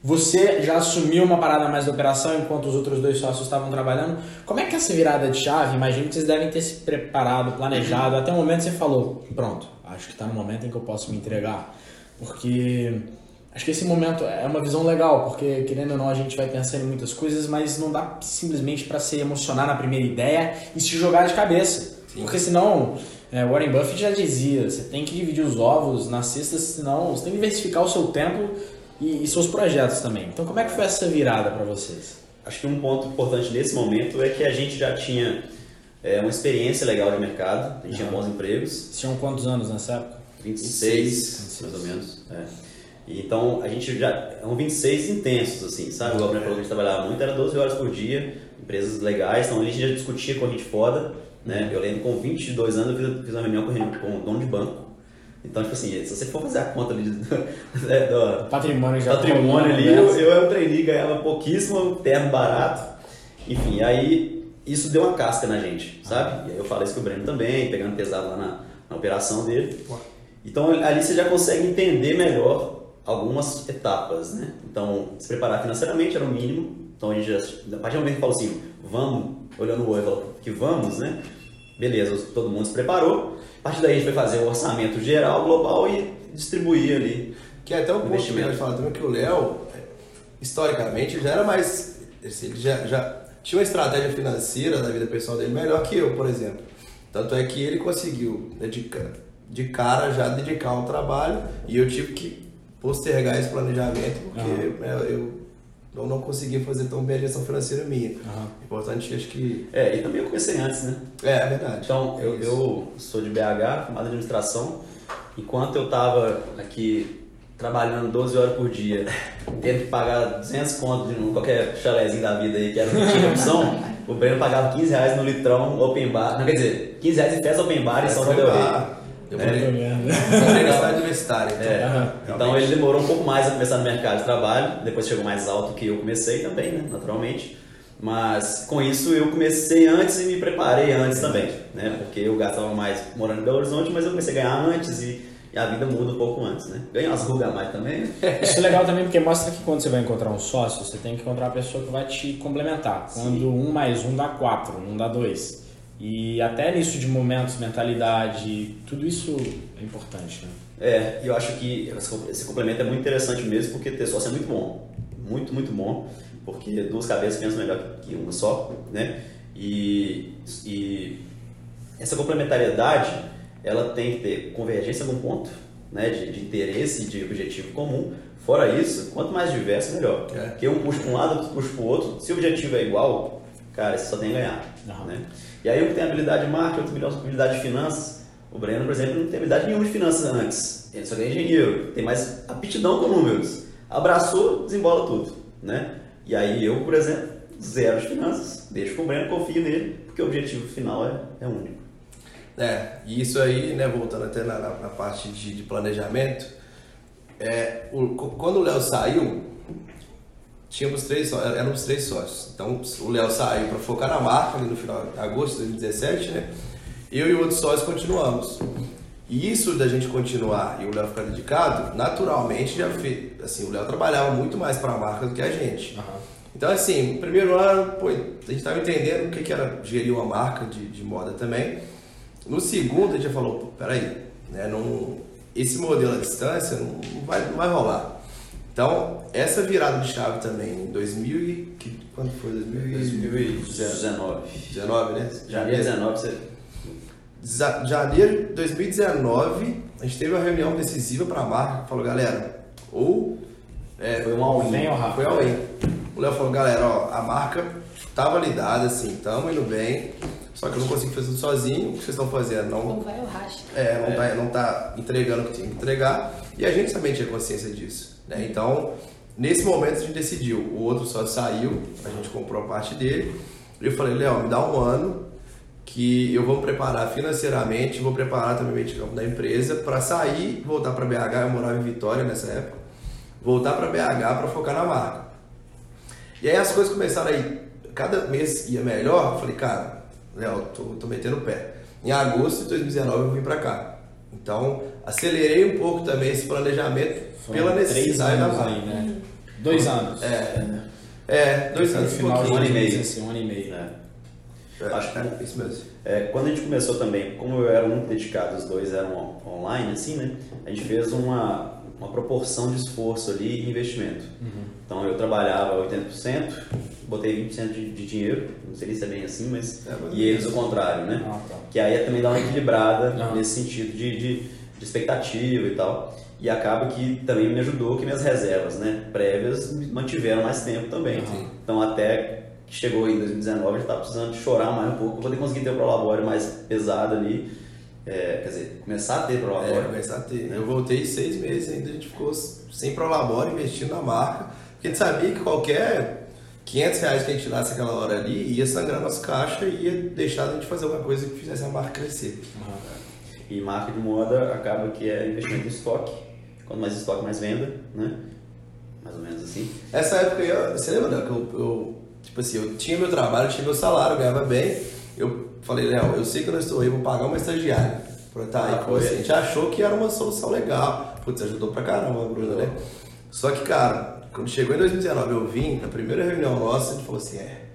Você já assumiu uma parada mais da operação enquanto os outros dois sócios estavam trabalhando. Como é que é essa virada de chave? Imagino que vocês devem ter se preparado, planejado. Até o momento você falou: pronto, acho que está no momento em que eu posso me entregar. Porque acho que esse momento é uma visão legal, porque querendo ou não a gente vai pensando em muitas coisas, mas não dá simplesmente para se emocionar na primeira ideia e se jogar de cabeça. Sim. Porque senão, é, Warren Buffett já dizia, você tem que dividir os ovos nas cestas, senão você tem que diversificar o seu tempo e, e seus projetos também. Então como é que foi essa virada para vocês? Acho que um ponto importante nesse momento é que a gente já tinha é, uma experiência legal de mercado, a gente tinha bons empregos. Tinham quantos anos nessa época? 26, 26. mais ou menos. É. então a gente já. São 26 intensos, assim, sabe? O Gabriel falou que a gente trabalhava muito, era 12 horas por dia, empresas legais, então a gente já discutia com a gente foda. Né? Eu lembro com 22 anos eu fiz, fiz uma reunião com, com o dono de banco. Então, tipo assim, se você for fazer a conta ali do, [LAUGHS] né, do patrimônio, já patrimônio ali, eu, eu trainee, ganhava pouquíssimo, terno barato. Enfim, aí isso deu uma casca na gente, sabe? E aí eu falei isso com o Breno também, pegando pesado lá na, na operação dele. Então ali você já consegue entender melhor algumas etapas, né? Então, se preparar financeiramente era o mínimo. Então a gente já, a partir do momento que fala assim, vamos, olhando o olho, falou que vamos, né? Beleza, todo mundo se preparou. A partir daí a gente foi fazer o orçamento geral, global e distribuir ali. Que é até o ponto que a gente fala também que o Léo, historicamente, já era mais. Ele já, já tinha uma estratégia financeira da vida pessoal dele melhor que eu, por exemplo. Tanto é que ele conseguiu dedicar de cara já dedicar ao trabalho e eu tive que postergar esse planejamento porque uhum. eu, eu não conseguia fazer tão bem a gestão financeira minha. Uhum. Importante, acho que. É, e também eu comecei antes, né? É, é verdade. Então, eu, eu sou de BH, formado em administração. Enquanto eu estava aqui trabalhando 12 horas por dia, tendo que pagar 200 contos de qualquer chalézinho da vida aí, que era o que tinha opção, [LAUGHS] o Breno pagava 15 reais no litrão open bar. Não, quer dizer, 15 reais em festa open bar em São Paulo. Eu É. morei, merda. morei [LAUGHS] na cidade universitária, então. É, então ele demorou um pouco mais a começar no mercado de trabalho, depois chegou mais alto que eu comecei também, né, naturalmente. Mas com isso eu comecei antes e me preparei antes também, né? Porque eu gastava mais morando em Belo Horizonte, mas eu comecei a ganhar antes e, e a vida muda um pouco antes, né? Ganhei umas rugas a mais também. né? [LAUGHS] Isso é legal também porque mostra que quando você vai encontrar um sócio, você tem que encontrar uma pessoa que vai te complementar. Quando um mais um dá quatro, não dá dois. E até nisso de momentos, mentalidade, tudo isso é importante, né? É, e eu acho que esse complemento é muito interessante mesmo, porque ter sócio é muito bom. Muito, muito bom. Porque duas cabeças pensam melhor que uma só, né? E, e essa complementariedade, ela tem que ter convergência num ponto, né? De, de interesse, de objetivo comum. Fora isso, quanto mais diverso, melhor. É. Porque um puxa para um lado, outro puxa para o outro. Se o objetivo é igual, cara, você só tem a ganhar. Aham. Né? E aí um que tem habilidade de marketing, outro tem habilidade de finanças. O Breno, por exemplo, não tem habilidade nenhuma de finanças antes. Ele só é engenheiro, tem mais aptidão com números. Abraçou, desembola tudo, né? E aí eu, por exemplo, zero de finanças, deixo com o Breno, confio nele, porque o objetivo final é, é único. É, e isso aí, né, voltando até na, na, parte de, de planejamento, é, o- quando o Léo saiu, tínhamos três, só- éramos três sócios. Então o Léo saiu para focar na marca ali no final de agosto de 2017, né? Eu e o outro sócio continuamos. E isso da gente continuar e o Léo ficar dedicado, naturalmente já fez. Assim, o Léo trabalhava muito mais para a marca do que a gente. Então, assim, primeiro ano, pô, a gente estava entendendo o que, que era gerir uma marca de, de moda também. No segundo, a gente já falou, pô, peraí, né, não, esse modelo à distância não, não vai, não vai rolar. Então, essa virada de chave também, em 2000 e... Que, quando foi? 2019, 2019. né? Janeiro 19, você... Za- Janeiro de 2019, a gente teve uma reunião decisiva para a marca, falou, galera, ou... É, Foi um all-in. Foi all-in. O Léo falou, galera, ó, a marca tá validada, assim, tamo indo bem, só que eu não consigo fazer tudo sozinho, o que vocês estão fazendo não, Ou vai o racha. é, não, Tá, não tá entregando o que tinha que entregar, e a gente também tinha consciência disso, né? Então, nesse momento a gente decidiu, o outro só saiu, a gente comprou a parte dele, e eu falei, Léo, me dá um ano que eu vou me preparar financeiramente, vou preparar também o meio de campo da empresa para sair, voltar para BH, eu morava em Vitória nessa época, voltar para BH para focar na marca. E aí as coisas começaram a ir, cada mês ia melhor, eu falei, cara, Léo, tô, tô metendo o pé. Em agosto de 2019 eu vim para cá. Então, acelerei um pouco também esse planejamento Foram pela três necessidade da aí, né? Dois anos. É, é, dois No anos final de um ano e meio. Assim, um ano e meio. né? É, Acho que- é, isso mesmo. É, quando a gente começou também, como eu era muito dedicado, os dois eram on- online, assim, né? A gente fez uma, uma proporção de esforço ali e investimento. Então eu trabalhava 80%, botei 20% de, de dinheiro, não sei se é bem assim, mas. É, mas- e eles o contrário, né? Ah, tá. Que aí é também dá uma equilibrada nesse sentido de, de, de expectativa e tal. E acaba que também me ajudou que minhas reservas né, prévias me mantiveram mais tempo também. Aham. Então até que chegou em 2019 eu estava precisando chorar mais um pouco para poder conseguir ter o prolabore mais pesado ali. É, quer dizer, começar a ter É, prolabore. começar a ter. Eu voltei seis meses ainda, a gente ficou sem prolabore, investindo na marca, porque a gente sabia que qualquer 500 reais que a gente tirasse aquela hora ali ia sangrar nossa caixa e ia deixar a gente fazer alguma coisa que fizesse a marca crescer. E marca de moda acaba que é investimento em estoque. Quanto mais estoque, mais venda, né? Mais ou menos assim. Essa época, eu, você lembra, Léo, que eu, eu, tipo assim, eu tinha meu trabalho, tinha meu salário, ganhava bem, eu falei, Léo, eu sei que eu não estou aí, vou pagar uma estagiária pra aí Ah, você. A gente achou que era uma solução legal, putz, ajudou pra caramba a Bruna, né? Só que, cara, quando chegou em 2019, eu vim, na primeira reunião nossa, a gente falou assim, é,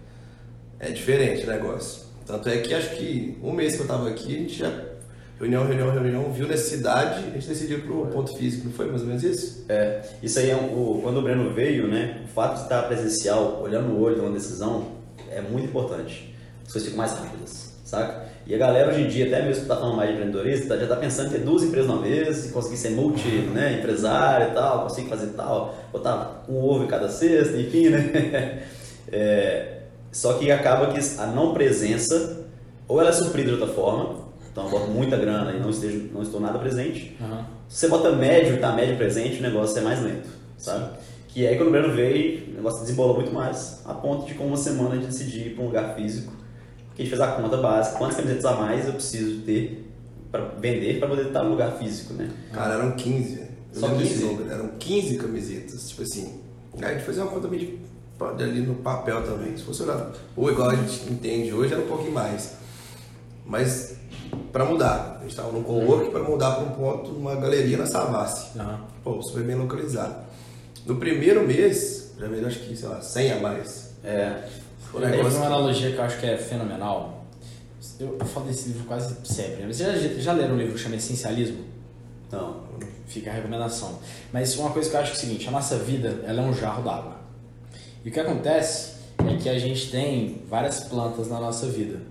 é diferente o negócio. Tanto é que acho que um mês que eu tava aqui, a gente já, reunião, reunião, reunião, viu necessidade, a gente decidiu pro ponto físico, não foi mais ou menos isso? É, isso aí é um, o, quando o Breno veio, né? O fato de estar presencial, olhando no olho, tomando decisão, é muito importante. As coisas ficam mais rápidas, saca? E a galera hoje em dia, até mesmo que tá falando mais de empreendedorismo, tá- já tá pensando em ter duas empresas uma vez, conseguir ser multi, né, empresário e tal, conseguir fazer tal, botar um ovo em cada cesta, enfim, né? [LAUGHS] É, só que acaba que a não presença, ou ela é suprida de outra forma, então eu boto muita grana e não, esteja, não estou nada presente, Aham. se você bota médio e tá médio presente, o negócio é mais lento, sabe? Que aí quando o Breno veio, o negócio desembolou muito mais, a ponto de com uma semana a gente decidir ir para um lugar físico, que a gente fez a conta básica, quantas camisetas a mais eu preciso ter para vender para poder estar no lugar físico, né? Cara, eram 15. Eu Só lembro desse 15? número, Eram 15 camisetas, tipo assim. Aí a gente fazia uma conta meio de, de ali no papel também. Se fosse olhar, ou igual a gente entende hoje, era um pouquinho mais. Mas para mudar, a gente estava no co-work para mudar para um ponto, uma galeria na Savassi. Aham. Pô, super bem localizado. No primeiro mês, já veio acho que, sei lá, 100 a mais. É, Foi um negócio uma analogia que eu acho que é fenomenal. Eu, eu falo desse livro quase sempre. né? Você já, já leram um livro que chama Essencialismo? não. Fica a recomendação. Mas uma coisa que eu acho que é o seguinte, a nossa vida ela é um jarro d'água. E o que acontece é que a gente tem várias plantas na nossa vida.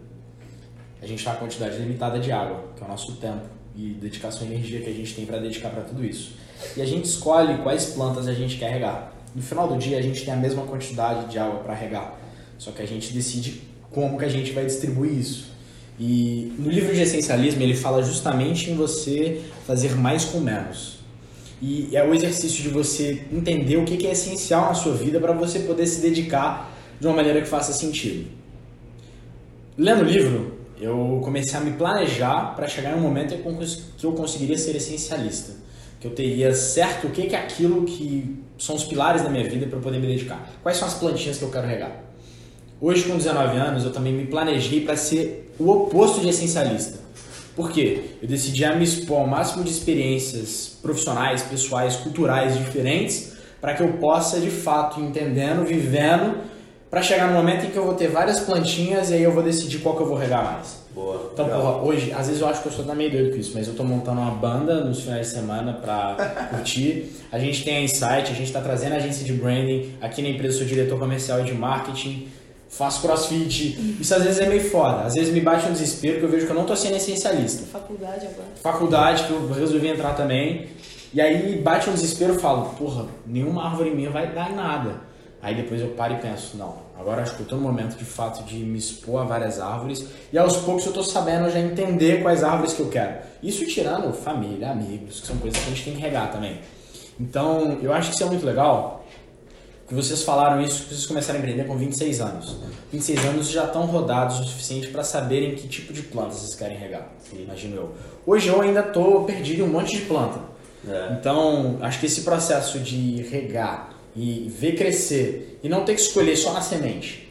A gente tem uma quantidade limitada de água, que é o nosso tempo e dedicação e energia que a gente tem para dedicar para tudo isso. E a gente escolhe quais plantas a gente quer regar. No final do dia a gente tem a mesma quantidade de água para regar, só que a gente decide como que a gente vai distribuir isso. E no livro de essencialismo ele fala justamente em você fazer mais com menos. E é o exercício de você entender o que é essencial na sua vida para você poder se dedicar de uma maneira que faça sentido. Lendo o livro, eu comecei a me planejar para chegar em um momento que eu conseguiria ser essencialista. Que eu teria certo o que é aquilo que são os pilares da minha vida para eu poder me dedicar. Quais são as plantinhas que eu quero regar. Hoje, com 19 anos, eu também me planejei para ser o oposto de essencialista. Por quê? Eu decidi me expor ao máximo de experiências profissionais, pessoais, culturais diferentes, para que eu possa, de fato, entendendo, vivendo, para chegar no momento em que eu vou ter várias plantinhas e aí eu vou decidir qual que eu vou regar mais. Boa. Então, Legal. porra, hoje, às vezes eu acho que eu sou meio doido com isso, mas eu tô montando uma banda nos finais de semana pra [LAUGHS] curtir. A gente tem a Insight, a gente tá trazendo a agência de branding. Aqui na empresa eu sou diretor comercial e de marketing. Faço crossfit. Isso às vezes é meio foda. Às vezes me bate um desespero que eu vejo que eu não tô sendo essencialista. Faculdade agora. Faculdade, que eu resolvi entrar também. E aí bate um desespero e falo, porra, nenhuma árvore minha vai dar em nada. Aí depois eu paro e penso, não, agora acho que eu tô no momento de fato de me expor a várias árvores e aos poucos eu tô sabendo já entender quais árvores que eu quero. Isso tirando família, amigos, que são coisas que a gente tem que regar também. Então, eu acho que isso é muito legal, que vocês falaram isso, que vocês começaram a empreender com 26 anos. 26 anos já estão rodados o suficiente para saberem que tipo de planta vocês querem regar, imagino eu. Hoje eu ainda tô perdido em um monte de planta. É. Então, acho que esse processo de regar e ver crescer e não ter que escolher só na semente.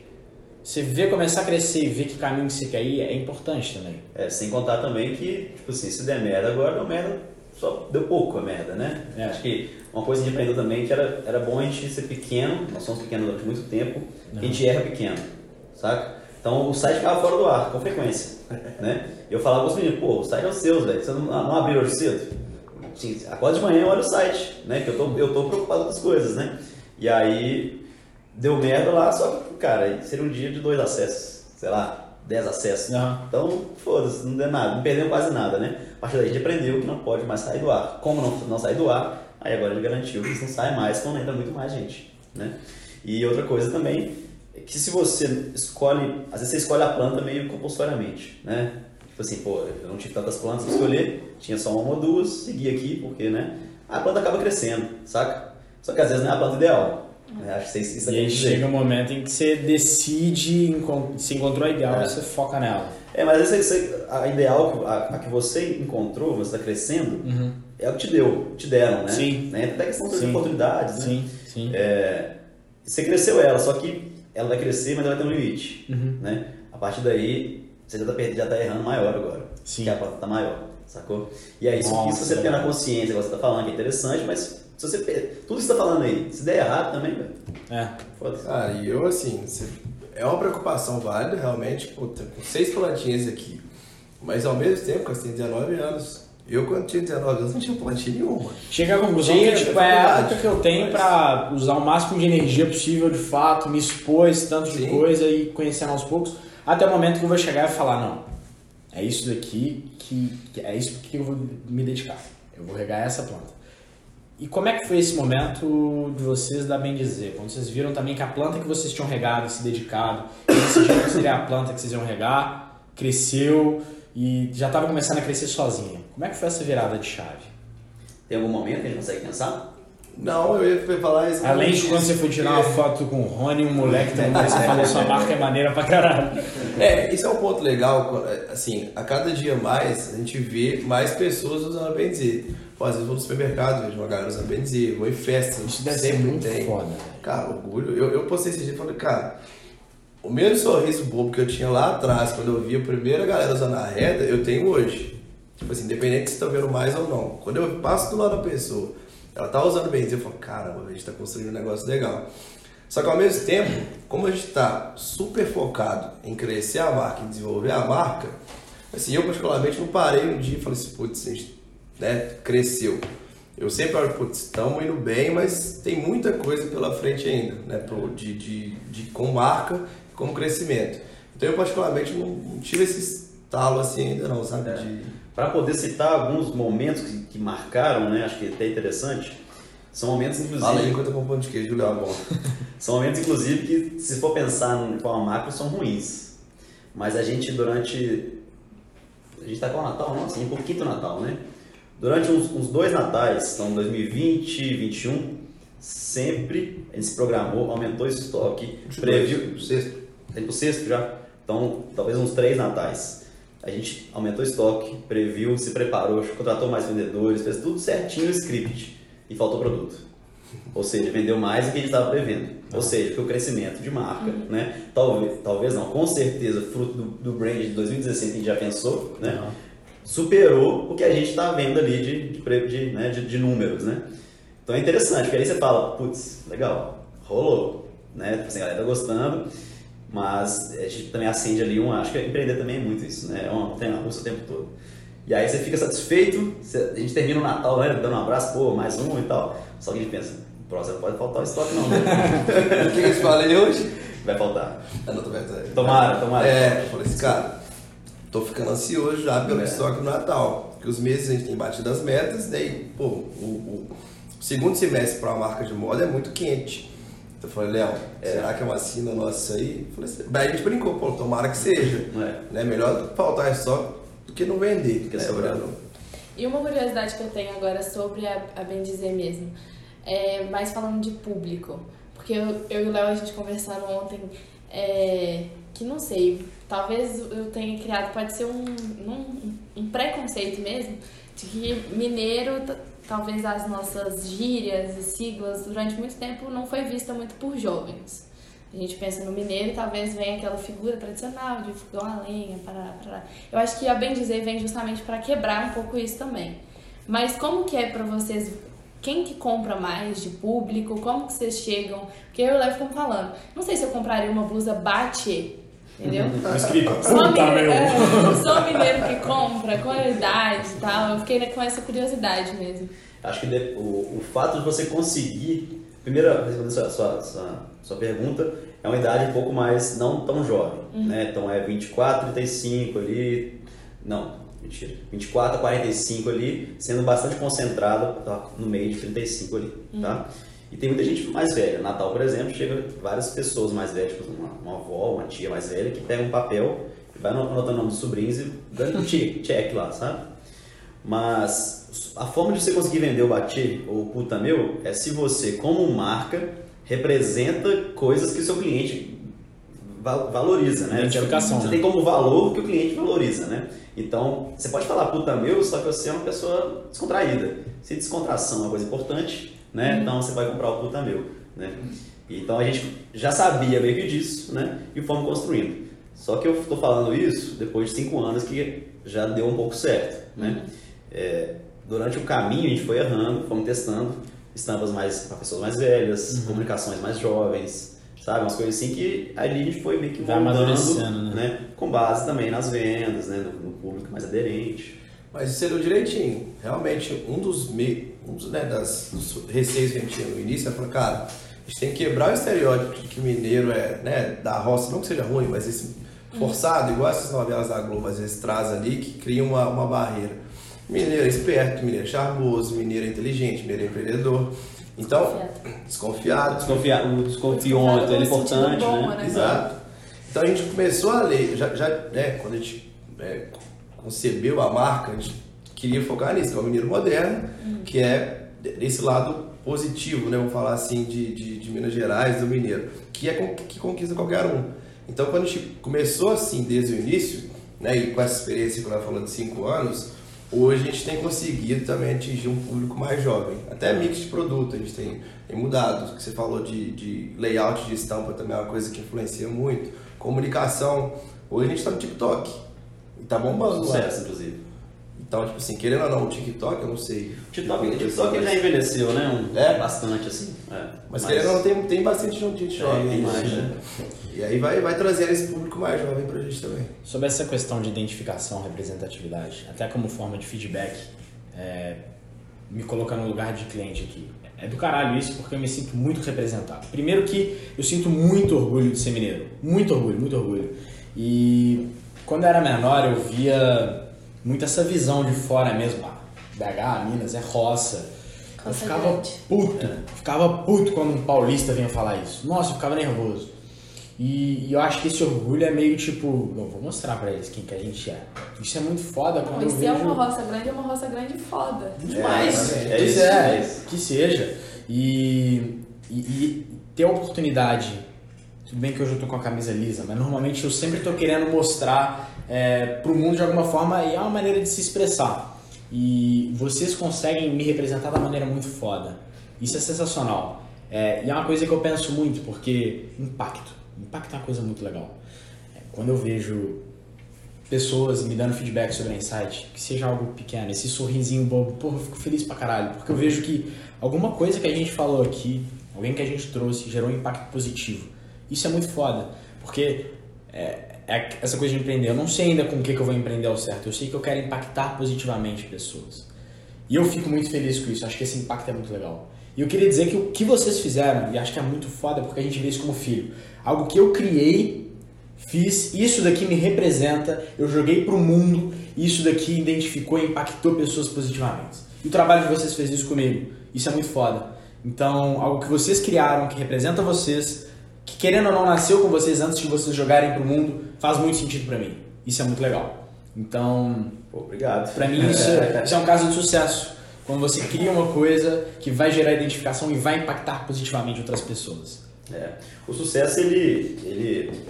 Você ver começar a crescer e ver que caminho que você quer ir é importante também. É, sem contar também que, tipo assim, se der merda agora, deu merda, só deu pouco a merda, né? É. Acho que uma coisa de empreender também que era, era bom a gente ser pequeno, nós somos pequenos durante muito tempo, que a gente erra pequeno, saca? Então o site ficava fora do ar, com frequência, [LAUGHS] né? E eu falava com os meninos, pô, o site é o seu, velho, você não, não abriu cedo? Sim, Acorda de manhã e olha o site, né? Que eu tô, eu tô preocupado com as coisas, né? E aí deu merda lá, só que, cara, seria um dia de dois acessos, sei lá, dez acessos. Aham. Então, foda-se, não deu nada, não perdeu quase nada, né? A partir daí a gente aprendeu que não pode mais sair do ar. Como não, não sair do ar, aí agora ele garantiu que isso não sai mais quando entra muito mais gente, né? E outra coisa também, é que se você escolhe, às vezes você escolhe a planta meio compulsoriamente, né? Tipo assim, pô, eu não tive tantas plantas pra escolher, tinha só uma ou duas, segui aqui, porque, né? A planta acaba crescendo, saca? Só que às vezes não é a planta ideal. né? Acho que isso, isso E é aí dizer. chega um momento em que você decide, se encontrou a ideal, É. você foca nela. É, mas às vezes você- a ideal, a, a que você encontrou, você está crescendo, é o que te deu, te deram, né? Sim. Né? Até questão de Sim. oportunidades, né? Sim, sim. É, você cresceu ela, só que ela vai crescer, mas ela vai ter um limite, Uhum. né? A partir daí, você já tá, perdendo, já tá errando maior agora. Sim. Que a planta tá maior, sacou? E aí, isso, Nossa, isso você tem na consciência, você tá falando, que é interessante, mas se você, per- tudo que você tá falando aí, se der errado também, velho, É. foda-se. Cara, e eu assim, é uma preocupação válida, realmente, pô, tem seis plantinhas aqui. Mas ao mesmo tempo, você tem 19 anos. Eu, quando tinha 19 anos, não tinha plantinha nenhuma. Chega à conclusão Tinha, que tipo, é a época que eu tenho mas- pra usar o máximo de energia possível de fato, me expor a esse tanto de Sim. coisa e conhecendo aos poucos, até o momento que eu vou chegar e falar, não, é isso daqui que, que é isso que eu vou me dedicar. Eu vou regar essa planta. E como é que foi esse momento de vocês da bem dizer? Quando vocês viram também que a planta que vocês tinham regado, e se dedicado, e decidiram que seria a planta que vocês iam regar, cresceu e já estava começando a crescer sozinha. Como é que foi essa virada de chave? Tem algum momento que a gente consegue pensar? Não, eu ia falar isso. Além de quando você foi tirar uma foto com o Rony, um moleque também, você falou sua marca é maneira pra caralho. É, isso é um ponto legal, assim, a cada dia mais a gente vê mais pessoas usando a benzer. Pô, às vezes vou no supermercado, vejo uma galera usando benzer, vou em festas, Isso deve sempre ser muito tem. foda. Cara, orgulho. Eu, eu postei esse dia e falei, cara, o mesmo sorriso bobo que eu tinha lá atrás, quando eu vi a primeira galera usando a reda, eu tenho hoje. Tipo assim, independente se estão vendo mais ou não. Quando eu passo do lado da pessoa, ela tá usando benzer, eu falo, caramba, a gente tá construindo um negócio legal. Só que ao mesmo tempo, como a gente tá super focado em crescer a marca, em desenvolver a marca, assim, eu particularmente não parei um dia e falei assim, putz, a gente né, cresceu. Eu sempre olho, putz, estamos indo bem, mas tem muita coisa pela frente ainda, né, pro, de, de, de, com marca e com crescimento. Então eu particularmente não, não tive esse estalo assim ainda não, sabe? É. De, Para poder citar alguns momentos que, que marcaram, né? Acho que é até interessante. São momentos, inclusive. Fala aí enquanto eu como pão de queijo, Léo. bom. São momentos, inclusive, que se for pensar com a macro, são ruins. Mas a gente, durante. A gente tá com o Natal, não? Assim, um pouquinho do Natal, né? Durante uns, uns dois natais, então 2020 e 2021, sempre a gente se programou, aumentou esse estoque, previu. Sexto. Tem pro sexto já? Então, talvez uns três natais. A gente aumentou o estoque, previu, se preparou, contratou mais vendedores, fez tudo certinho no script e faltou produto. Ou seja, vendeu mais do que a gente estava prevendo. Ou seja, foi o crescimento de marca, né? Talvez, talvez não, com certeza, fruto do, do brand de 2016 que a gente já pensou, né? Superou o que a gente está vendo ali de, de, de, né, de, de números, né? Então é interessante, porque aí você fala, putz, legal, rolou, né? Tipo assim, a galera tá gostando, mas a gente também acende ali um, acho que empreender também é muito isso, né? É uma montanha russa o tempo todo. E aí você fica satisfeito, você- a gente termina o Natal, né, dando um abraço, pô, mais um e tal. Só que a gente pensa, próximo pode faltar o estoque não, né? [LAUGHS] O que eles falam aí hoje? Vai faltar. Ah, não, tô vendo. Tomara, tomara. É, eu falei assim, cara, tô ficando ansioso já pelo É. estoque do Natal. Porque os meses a gente tem batido as metas, daí, pô, o, o segundo semestre para uma marca de moda é muito quente. Então eu falei, Léo, será que é uma sina nossa isso aí? Eu falei assim, daí a gente brincou, pô, tomara que seja. É. Né? Melhor faltar estoque do que não vender. Que né? sobrar. E uma curiosidade que eu tenho agora sobre a, a bem dizer mesmo, é mais falando de público. Porque eu, eu e o Léo, a gente conversando ontem, é, que não sei, talvez eu tenha criado, pode ser um, um, um preconceito mesmo, de que mineiro, talvez as nossas gírias e siglas, durante muito tempo não foi vista muito por jovens. A gente pensa no mineiro, talvez venha aquela figura tradicional de fogão a lenha, parará, parará. Eu acho que a bem dizer vem justamente para quebrar um pouco isso também. Mas como que é para vocês? Quem que compra mais de público? Como que vocês chegam? Porque eu levo como falando. Não sei se eu compraria uma blusa bate, entendeu? Escrito, Só puta mineiro, é, só mineiro que compra, qualidade e tal. Eu fiquei com essa curiosidade mesmo. Acho que o, o fato de você conseguir. Primeiro, respondendo sua, sua, sua, sua pergunta, é uma idade um pouco mais não tão jovem. Né? Então é 24, 35 ali. Não, mentira. 24 a 45 ali, sendo bastante concentrado tá, no meio de 35 ali. Tá? E tem muita gente mais velha. Natal, por exemplo, chega várias pessoas mais velhas, tipo uma, uma avó, uma tia mais velha, que pega um papel e vai anotando o nome dos sobrinhos e dando um check, [LAUGHS] check lá, sabe? Mas a forma de você conseguir vender o Bati ou o Puta Meu é se você, como marca, representa coisas que o seu cliente val- valoriza, né? Identificação, Você né? tem como valor que o cliente valoriza, né? Então, você pode falar Puta Meu, só que você é uma pessoa descontraída. Se descontração é uma coisa importante, né? Então você vai comprar o Puta Meu, né? Então a gente já sabia meio que disso, né? E fomos construindo. Só que eu estou falando isso depois de cinco anos que já deu um pouco certo, né? É, durante o caminho a gente foi errando, fomos testando estampas mais para pessoas mais velhas, comunicações mais jovens, sabe? Umas coisas assim que ali a gente foi meio que Vai né? né? Com base também nas vendas, né? No, no público mais aderente. Mas isso deu direitinho. Realmente, um dos, me... um dos, né, das, dos receios que a gente tinha no início é falar, cara, a gente tem que quebrar o estereótipo de que mineiro é né, da roça, não que seja ruim, mas esse forçado, igual essas novelas da Globo às vezes traz ali, que cria uma, uma barreira. Mineiro é esperto, mineiro é charmoso, mineiro é inteligente, mineiro é empreendedor. Então, desconfiado. Desconfiar, o desconfiômetro é importante, bom, né? né? Exato. Então a gente começou a ler, já, já né, quando a gente é, concebeu a marca, a gente queria focar nisso, que é o Mineiro Moderno, que é desse lado positivo, né? Vamos falar assim, de, de, de Minas Gerais, do Mineiro, que é que conquista qualquer um. Então, quando a gente começou assim desde o início, né, e com essa experiência que ela falou de cinco anos, hoje a gente tem conseguido também atingir um público mais jovem. Até mix de produto, a gente tem, tem mudado. O que você falou de, de layout de estampa também é uma coisa que influencia muito. Comunicação, hoje a gente está no TikTok. E tá bombando Sucesso, lá. inclusive. Então, tipo assim, querendo ou não, o TikTok, eu não sei. O TikTok, o TikTok já envelheceu, né? Um, é? Bastante, assim. É. Mas, mas querendo ou não, tem, tem bastante gente jovem. Tem mais, né? E aí vai, vai trazendo esse público mais jovem pra gente também. Sobre essa questão de identificação, representatividade, até como forma de feedback, é, me colocar no lugar de cliente aqui. É do caralho isso, porque eu me sinto muito representado. Primeiro que eu sinto muito orgulho de ser mineiro. Muito orgulho, muito orgulho. E quando eu era menor, eu via muito essa visão de fora mesmo. Ah, BH, Minas, é roça. Eu ficava puto, ficava puto quando um paulista vinha falar isso. Nossa, eu ficava nervoso. E, e, eu acho que esse orgulho é meio tipo, não, vou mostrar pra eles quem que a gente é. Isso é muito foda não, quando eu vejo... é uma roça grande, é uma roça grande foda. Demais. É, é, é isso, é, é que seja. E, e, e, ter a oportunidade, tudo bem que hoje eu tô com a camisa lisa, mas normalmente eu sempre tô querendo mostrar é, para o mundo de alguma forma e é uma maneira de se expressar. E vocês conseguem me representar da maneira muito foda. Isso é sensacional. É, e é uma coisa que eu penso muito, porque impacto. Impacto é uma coisa muito legal. É, quando eu vejo pessoas me dando feedback sobre a Insight, que seja algo pequeno, esse sorrisinho bobo, porra, eu fico feliz pra caralho, porque eu vejo que alguma coisa que a gente falou aqui, alguém que a gente trouxe, gerou um impacto positivo. Isso é muito foda, porque é, é essa coisa de empreender. Eu não sei ainda com o que, que eu vou empreender ao certo. Eu sei que eu quero impactar positivamente pessoas. E eu fico muito feliz com isso. Acho que esse impacto é muito legal. E eu queria dizer que o que vocês fizeram, e acho que é muito foda porque a gente vê isso como filho. Algo que eu criei, fiz, isso daqui me representa, eu joguei pro mundo, isso daqui identificou e impactou pessoas positivamente. E o trabalho de vocês fez isso comigo. Isso é muito foda. Então, algo que vocês criaram, que representa vocês, que querendo ou não nasceu com vocês antes de vocês jogarem pro mundo, faz muito sentido para mim. Isso é muito legal. Então, Pô, obrigado. Para mim isso, é, [LAUGHS] isso é um caso de sucesso. Quando você cria uma coisa que vai gerar identificação e vai impactar positivamente outras pessoas. É. O sucesso ele, ele,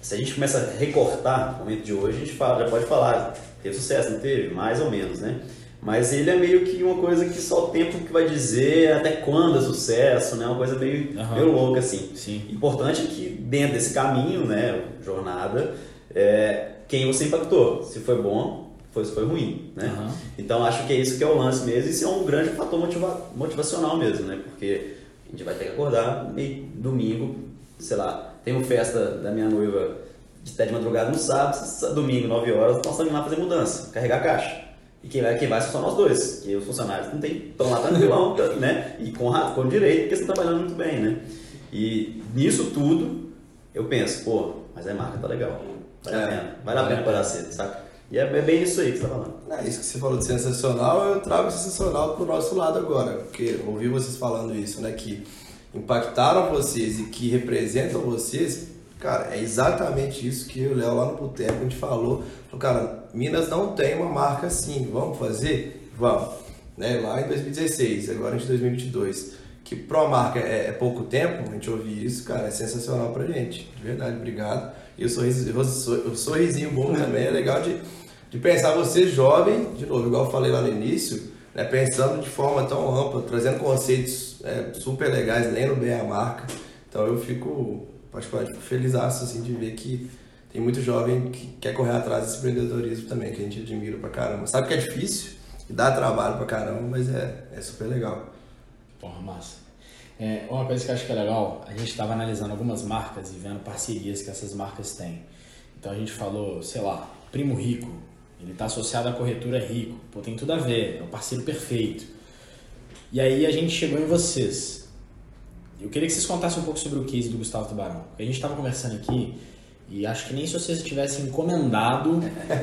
se a gente começa a recortar o momento de hoje, a gente fala, já pode falar, teve sucesso, não teve, mais ou menos, né? Mas ele é meio que uma coisa que só o tempo que vai dizer até quando é sucesso, né? Uma coisa meio, uhum. meio louca, assim. Sim. Importante é que dentro desse caminho, né, jornada, é, quem você impactou. Se foi bom, foi, se foi ruim, né? Uhum. Então acho que é isso que é o lance mesmo. E isso é um grande fator motiva motivacional mesmo, né? Porque a gente vai ter que acordar meio domingo, sei lá, tem uma festa da minha noiva de até de madrugada no sábado, domingo, 9 horas, nós estamos lá fazer mudança, carregar caixa. E quem vai, quem vai são só nós dois, que os funcionários não tem, estão lá tranquilão, [LAUGHS] né? E com, com direito, porque estão trabalhando muito bem, né? E nisso tudo, eu penso, pô, mas a marca tá legal. Vale é, a pena. Vale a pena parar cedo, saca? E é, é bem isso aí que você tá falando. É, isso que você falou de sensacional, eu trago sensacional pro nosso lado agora. Porque ouvi vocês falando isso, né? Que impactaram vocês e que representam vocês, cara, é exatamente isso que o Léo lá no Boteco a gente falou. Cara, Minas não tem uma marca assim, vamos fazer? Vamos. Né? Lá em 2016, agora em 2022. Que uma marca é, é, pouco tempo, a gente ouvir isso, cara, é sensacional pra gente. De verdade, obrigado. E o, sorriso, o sorrisinho bom também é legal de, de pensar você jovem, de novo, igual eu falei lá no início, né, pensando de forma tão ampla, trazendo conceitos é, super legais, lendo bem a marca. Então eu fico particularmente feliz assim, de ver que tem muito jovem que quer correr atrás desse empreendedorismo também, que a gente admira pra caramba. Sabe que é difícil, e dá trabalho pra caramba, mas é, é super legal. Porra, massa. É, uma coisa que eu acho que é legal, a gente estava analisando algumas marcas e vendo parcerias que essas marcas têm. Então a gente falou, sei lá, Primo Rico, ele está associado à corretora Rico, pô, tem tudo a ver, é o parceiro perfeito. E aí a gente chegou em vocês. Eu queria que vocês contassem um pouco sobre o case do Gustavo Tubarão. A gente estava conversando aqui e acho que nem se vocês tivessem encomendado,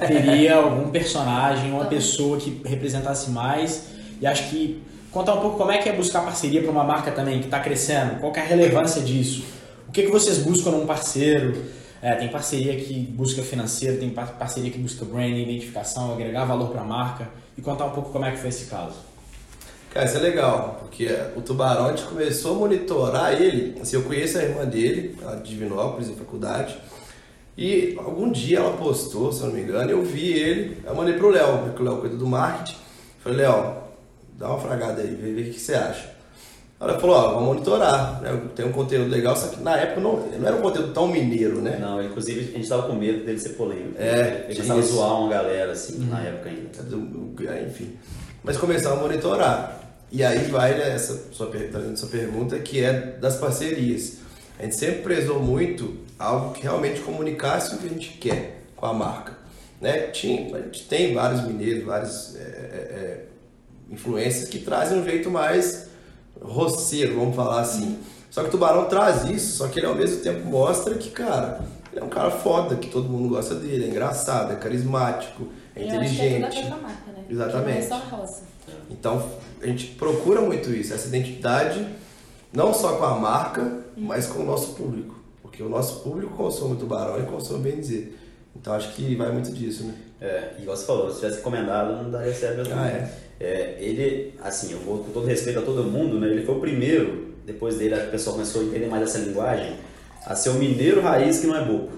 teria [LAUGHS] algum personagem, uma pessoa que representasse mais. E acho que contar um pouco como é que é buscar parceria para uma marca também que está crescendo, qual é a relevância disso, o que, que vocês buscam num parceiro. É, tem parceria que busca financeiro, tem parceria que busca branding, identificação, agregar valor para a marca e contar um pouco como é que foi esse caso. Cara, isso é legal, porque o Tubarão a gente começou a monitorar ele. Assim, eu conheço a irmã dele, ela de Divinópolis, em faculdade. E algum dia ela postou, se eu não me engano, eu vi ele, eu mandei pro Léo, porque o Léo cuida do marketing. Falei, Léo, dá uma fragada aí, vê, vê o que você acha. Ela falou, ó, vamos monitorar, né? tem um conteúdo legal, só que na época não, não era um conteúdo tão mineiro, né? Não, inclusive a gente tava com medo dele ser polêmico. É, Ele começava a zoar uma galera, assim, na época ainda. É, Enfim. Mas começamos a monitorar. E aí vai né, essa sua, tá sua pergunta, que é das parcerias. A gente sempre prezou muito algo que realmente comunicasse o que a gente quer com a marca. Né? Tinha, a gente tem vários mineiros, vários é, é, é, influências que trazem um jeito mais roceiro, vamos falar assim. Só que o Tubarão traz isso, só que ele ao mesmo tempo mostra que, cara, ele é um cara foda, que todo mundo gosta dele, é engraçado, é carismático, é Eu acho que é tudo a inteligente. marca, né? Exatamente. Não é só roça. Então a gente procura muito isso, essa identidade, não só com a marca, mas com o nosso público. Porque o nosso público consome tubarão e consome bem dizer. Então acho que vai muito disso, né? É, igual você falou, se tivesse recomendado, não daria certo mesmo. Ah, é? É, ele, assim, eu vou com todo respeito a todo mundo, né? Ele foi o primeiro, depois dele a pessoa começou a entender mais essa linguagem, a ser o mineiro raiz que não é bobo.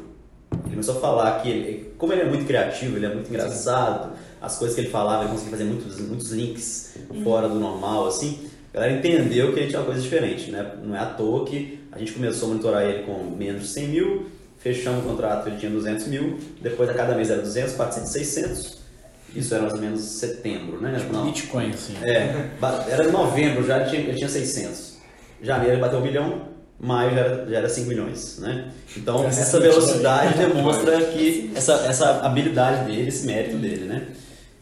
Ele começou a falar que, ele, como ele é muito criativo, ele é muito engraçado, as coisas que ele falava, ele conseguia fazer muitos, muitos links fora do normal, assim. A galera entendeu que a gente é uma coisa diferente, né? Não é à toa que a gente começou a monitorar ele com menos de 100 mil, fechamos o contrato, ele tinha 200 mil, depois a cada mês era 200, 400, 600. Isso era mais ou menos setembro, né? Não, Bitcoin, assim. é, era novembro, já tinha, já tinha 600. Janeiro ele bateu um milhão, maio já era, já era 5 milhões, né? Então, Essa essa velocidade é demonstra que essa, essa habilidade dele, esse mérito dele, né?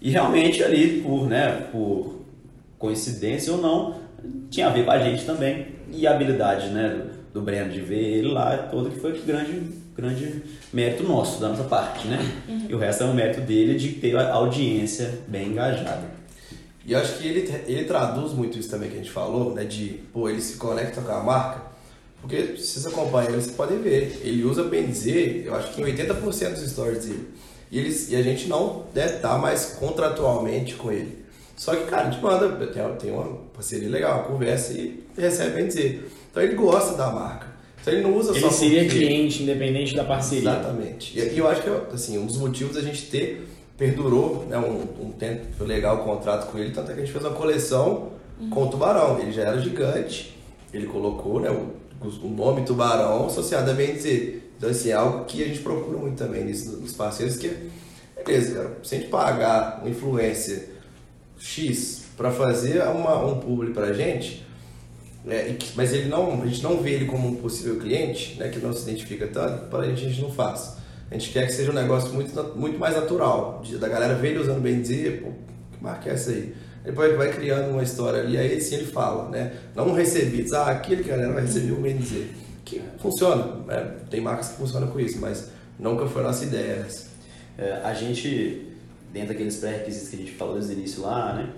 E realmente ali, por, né, por coincidência ou não, tinha a ver com a gente também. E a habilidade, né, do, do Breno de ver ele lá, todo que foi grande, grande mérito nosso, da nossa parte, né? E o resto é um mérito dele de ter a audiência bem engajada. E eu acho que ele, ele traduz muito isso também que a gente falou, né? De, pô, ele se conecta com a marca. Porque se vocês acompanham ele, vocês podem ver. Ele usa bem dizer, eu acho que em 80% dos stories dele. E, eles, e a gente não deve estar mais contratualmente com ele. Só que, cara, a gente manda, tem, tem uma parceria legal, uma conversa e recebe bem dizer. Então ele gosta da marca. Então ele não usa só Ele seria porque- cliente independente da parceria. Exatamente. E, e eu acho que assim, um dos motivos da gente ter perdurou né, um, um tempo legal o contrato com ele, tanto é que a gente fez uma coleção com o Tubarão. Ele já era gigante, ele colocou né, o, o nome Tubarão associado a bem dizer. Então, assim, é algo que a gente procura muito também nisso, nos parceiros, que é, beleza, cara, se a gente pagar uma influência X para fazer uma, um publi pra gente, é, e que- mas ele não, a gente não vê ele como um possível cliente, né, que não se identifica tanto, para a gente a gente não faz. A gente quer que seja um negócio muito, muito mais natural, de- da galera ver ele usando bem dizer, pô, que marca é essa aí? Depois ele vai criando uma história ali, aí sim ele fala, né? Não recebidos, ah, aquele galera vai receber o bem dizer. Que funciona, né? tem marcas que funcionam com isso, mas nunca foi nossa ideia. É, a gente, dentro daqueles pré-requisitos que a gente falou desde o início lá, né?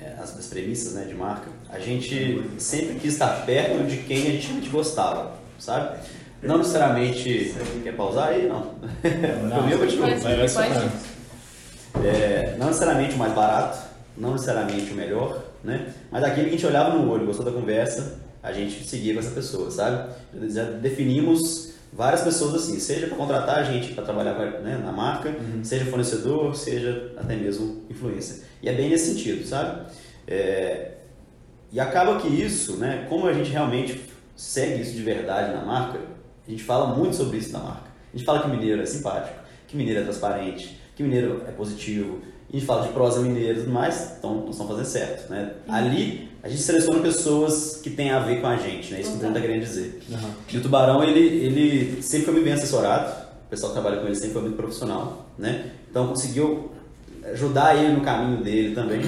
é, as, as premissas né, de marca, a gente sempre quis estar perto de quem a gente gostava, sabe? Não necessariamente. Quer pausar aí? Não. Não, separando. É, não necessariamente o mais barato, não necessariamente o melhor, né? Mas aquele que a gente olhava no olho, gostou da conversa, a gente seguia com essa pessoa, sabe? Já definimos várias pessoas assim, seja para contratar a gente para trabalhar né, na marca, seja fornecedor, seja até mesmo influência. E é bem nesse sentido, sabe? É, e acaba que isso, né, como a gente realmente segue isso de verdade na marca, a gente fala muito sobre isso na marca. A gente fala que mineiro é simpático, que mineiro é transparente, que mineiro é positivo. A gente fala de prosa mineira e tudo mais, então nós estamos fazendo certo, né? Ali a gente seleciona pessoas que têm a ver com a gente, né? Isso que o Bruno está querendo dizer. Aham. E o Tubarão, ele, ele sempre foi muito bem assessorado, o pessoal que trabalha com ele sempre foi muito profissional, né? Então conseguiu ajudar ele no caminho dele também.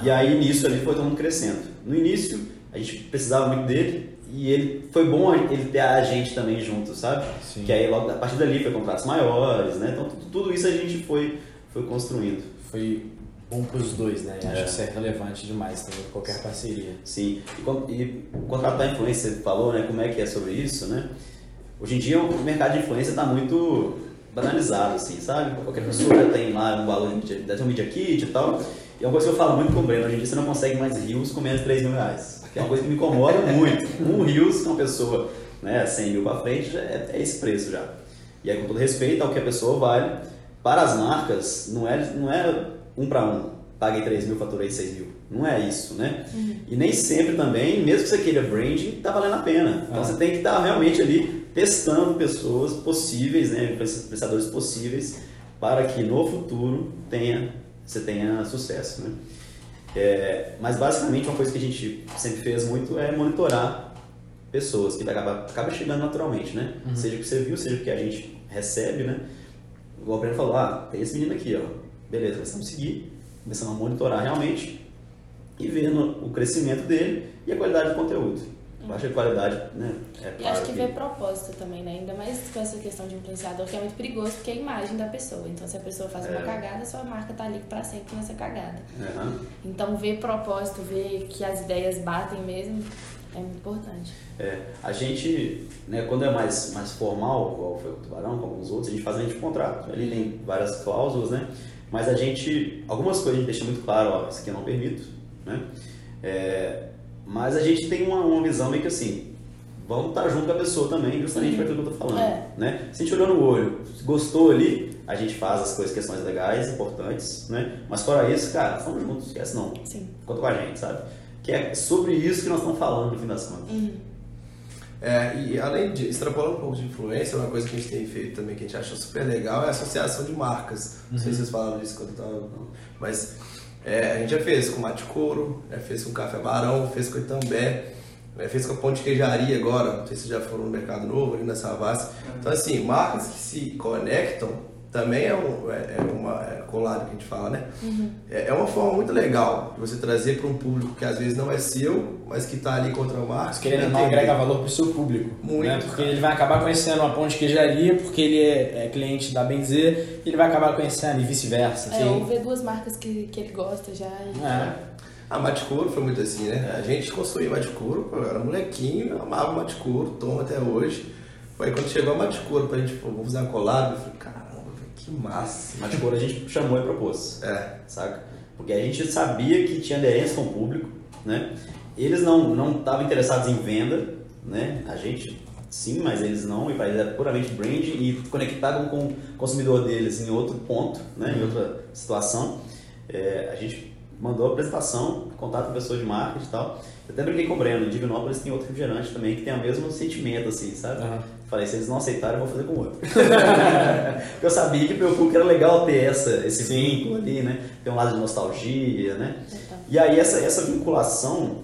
E aí nisso ali foi todo mundo crescendo. No início, a gente precisava muito dele e ele foi bom ele ter a gente também junto, sabe? Sim. Que aí logo a partir dali foi contratos maiores, né? Então tudo, tudo isso a gente foi, foi construindo. Foi bom pros dois, né? Eu Acho É. que isso é relevante demais também, qualquer parceria. Sim, e, e da influência, você falou, né? Como é que é sobre isso, né? Hoje em dia o mercado de influência está muito banalizado, assim, sabe? Qualquer pessoa já tem lá um valor, de, um media kit e tal. E é uma coisa que eu falo muito com o Breno, hoje em dia você não consegue mais rios com menos de 3 mil reais. Que é uma coisa que me incomoda muito. Um rios com uma pessoa né, 100 mil para frente é, é, esse preço já. E aí, com todo respeito ao que a pessoa vale, para as marcas, não é, não é um para um. Paguei 3 mil, faturei 6 mil. Não é isso, né? Uhum. E nem sempre também, mesmo que você queira branding, tá valendo a pena. Então ah. você tem que estar realmente ali testando pessoas possíveis, né? Prestadores possíveis, para que no futuro tenha, você tenha sucesso, né? É, mas basicamente uma coisa que a gente sempre fez muito é monitorar pessoas, que acaba, acaba chegando naturalmente, né? Uhum. Seja o que você viu, seja o que a gente recebe, né? O Breno falou, ah, tem esse menino aqui, ó. Beleza, começamos a seguir, começamos a monitorar realmente e vendo o crescimento dele e a qualidade do conteúdo baixa qualidade, né? É e acho que, que vê propósito também, né? Ainda mais com essa questão de influenciador, que é muito perigoso, porque é a imagem da pessoa. Então, se a pessoa faz é. uma cagada, sua marca tá ali para sempre nessa cagada. Uhum. Então, ver propósito, ver que as ideias batem mesmo, é muito importante. É, a gente, né, quando é mais, mais formal, igual foi o Tubarão, com alguns outros, a gente faz a gente contrato. Ali tem várias cláusulas, né? Mas a gente, algumas coisas a gente deixa muito claro, ó, isso aqui eu não permito, né? É, mas a gente tem uma, uma visão meio que assim, vamos estar junto com a pessoa também, justamente para aquilo que eu estou falando. É. Né? Se a gente olhou no olho, gostou ali, a gente faz as coisas, questões legais, importantes, né? Mas fora isso, cara, estamos juntos, esquece não. Sim. Conta com a gente, sabe? Que é sobre isso que nós estamos falando no fim das contas. Uhum. É, e além de extrapolar um pouco de influência, uma coisa que a gente tem feito também que a gente acha super legal é a associação de marcas. Não sei se uhum. vocês falaram disso quando eu estava. Mas é, a gente já fez com Mate Couro, já fez com Café Barão, fez com Itambé, fez com a Ponte Queijaria agora, não sei se já foram no Mercado Novo, ali na Savassi. Então, assim, marcas que se conectam também é, um, é, é uma é colado que a gente fala, né? Uhum. É, é, uma forma muito legal de você trazer para um público que às vezes não é seu, mas que está ali contra a marca. Querendo não agrega valor para o seu público. Muito. Né? Porque ele vai acabar conhecendo uma ponte queijaria porque ele é, é cliente da Benzer, ele vai acabar conhecendo e vice-versa. É, ou ver duas marcas que, que ele gosta já. E... É. A Maticuro foi muito assim, né? A gente construiu Maticuro, eu era molequinho, amava Maticuro, tomo até hoje. Foi quando chegou a Maticuro pra gente, pô, vamos fazer uma collab, eu falei, cara, que massa. Mas tipo, a gente chamou e propôs. É. Saca? Porque a gente sabia que tinha aderência com o público, né? Eles não não estavam interessados em venda, né? A gente sim, mas eles não, e para eles era puramente branding e conectado com o consumidor deles em outro ponto, né? Em outra situação. É, a gente mandou a apresentação, contato com pessoa de marketing e tal. Eu até brinquei com o Breno, em Divinópolis tem outro refrigerante também que tem o mesmo sentimento, assim, sabe? Uhum. Falei, se eles não aceitarem, eu vou fazer com outro. [LAUGHS] Porque eu sabia que o meu público era legal ter essa, esse Sim. vínculo ali, né? Tem um lado de nostalgia, né? Então. E aí essa, essa vinculação,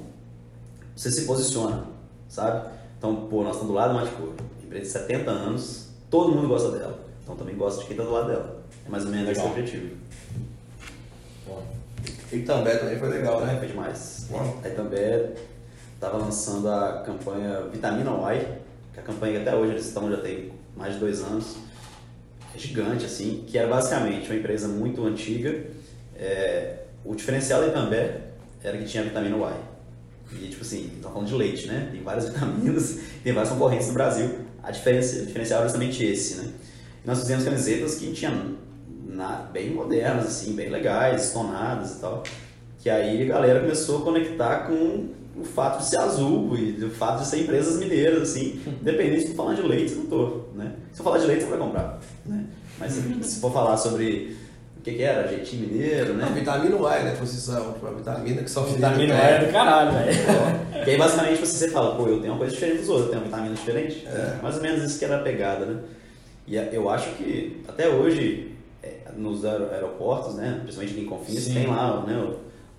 você se posiciona, sabe? Então, pô, nós estamos do lado do Maticor, empresa de 70 anos, todo mundo gosta dela. Então também gosta de quem está do lado dela. É mais ou menos legal. esse o objetivo. Bom. E também também foi legal, né? Foi demais. Bom. Aí também estava lançando a campanha Vitamina Y, que a campanha até hoje eles estão, já tem mais de dois anos, é gigante, assim, que era basicamente uma empresa muito antiga. É, o diferencial da Itambé era que tinha vitamina Y. E, tipo assim, estão falando de leite, né? Tem várias [LAUGHS] vitaminas, tem várias concorrentes no Brasil. A diferença, o diferencial era justamente esse, né? E nós fizemos camisetas que tinham na, bem modernas, assim, bem legais, tonadas e tal. Que aí a galera começou a conectar com o fato de ser azul e o fato de ser empresas mineiras, assim, [LAUGHS] independente de falar de leite, eu não tô, né? Se eu falar de leite, você vai comprar, né? Mas se for falar sobre o que, que era, jeitinho mineiro, né? A vitamina Y, né? Posição, tipo, a vitamina que só Vitamina Y é do caralho, [LAUGHS] velho. Que aí basicamente você fala, pô, eu tenho uma coisa diferente dos outros, eu tenho uma vitamina diferente. É. Mais ou menos isso que era a pegada, né? E eu acho que até hoje, é, nos aeroportos, né? Principalmente em Confins, tem lá, né?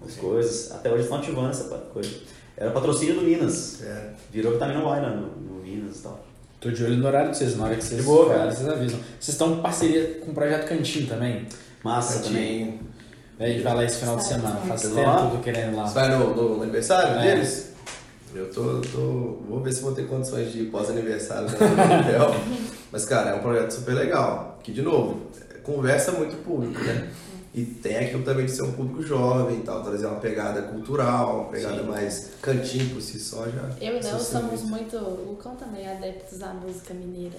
As coisas. Até hoje estão ativando essa coisa. Era patrocínio do Minas. É. Virou vitamina Y né, no, no Minas e tal. Tô de olho no horário de vocês, na hora que vocês, boa, cara. vocês avisam. Vocês estão em parceria com o Projeto Cantinho também? Massa Cantinho. também. A gente vai lá esse final de semana, faz tempo que tô querendo lá. Você vai no, no aniversário é. deles? Eu tô, tô. Vou ver se vou ter condições de ir pós-aniversário no hotel. [LAUGHS] Mas, cara, é um projeto super legal. Que, de novo, conversa muito público, né? E tem aquilo também de ser um público jovem e tal, trazer uma pegada cultural, uma pegada Sim. mais cantinho por si só já. Eu e Léo somos muito. O Lucão também é adeptos à música mineira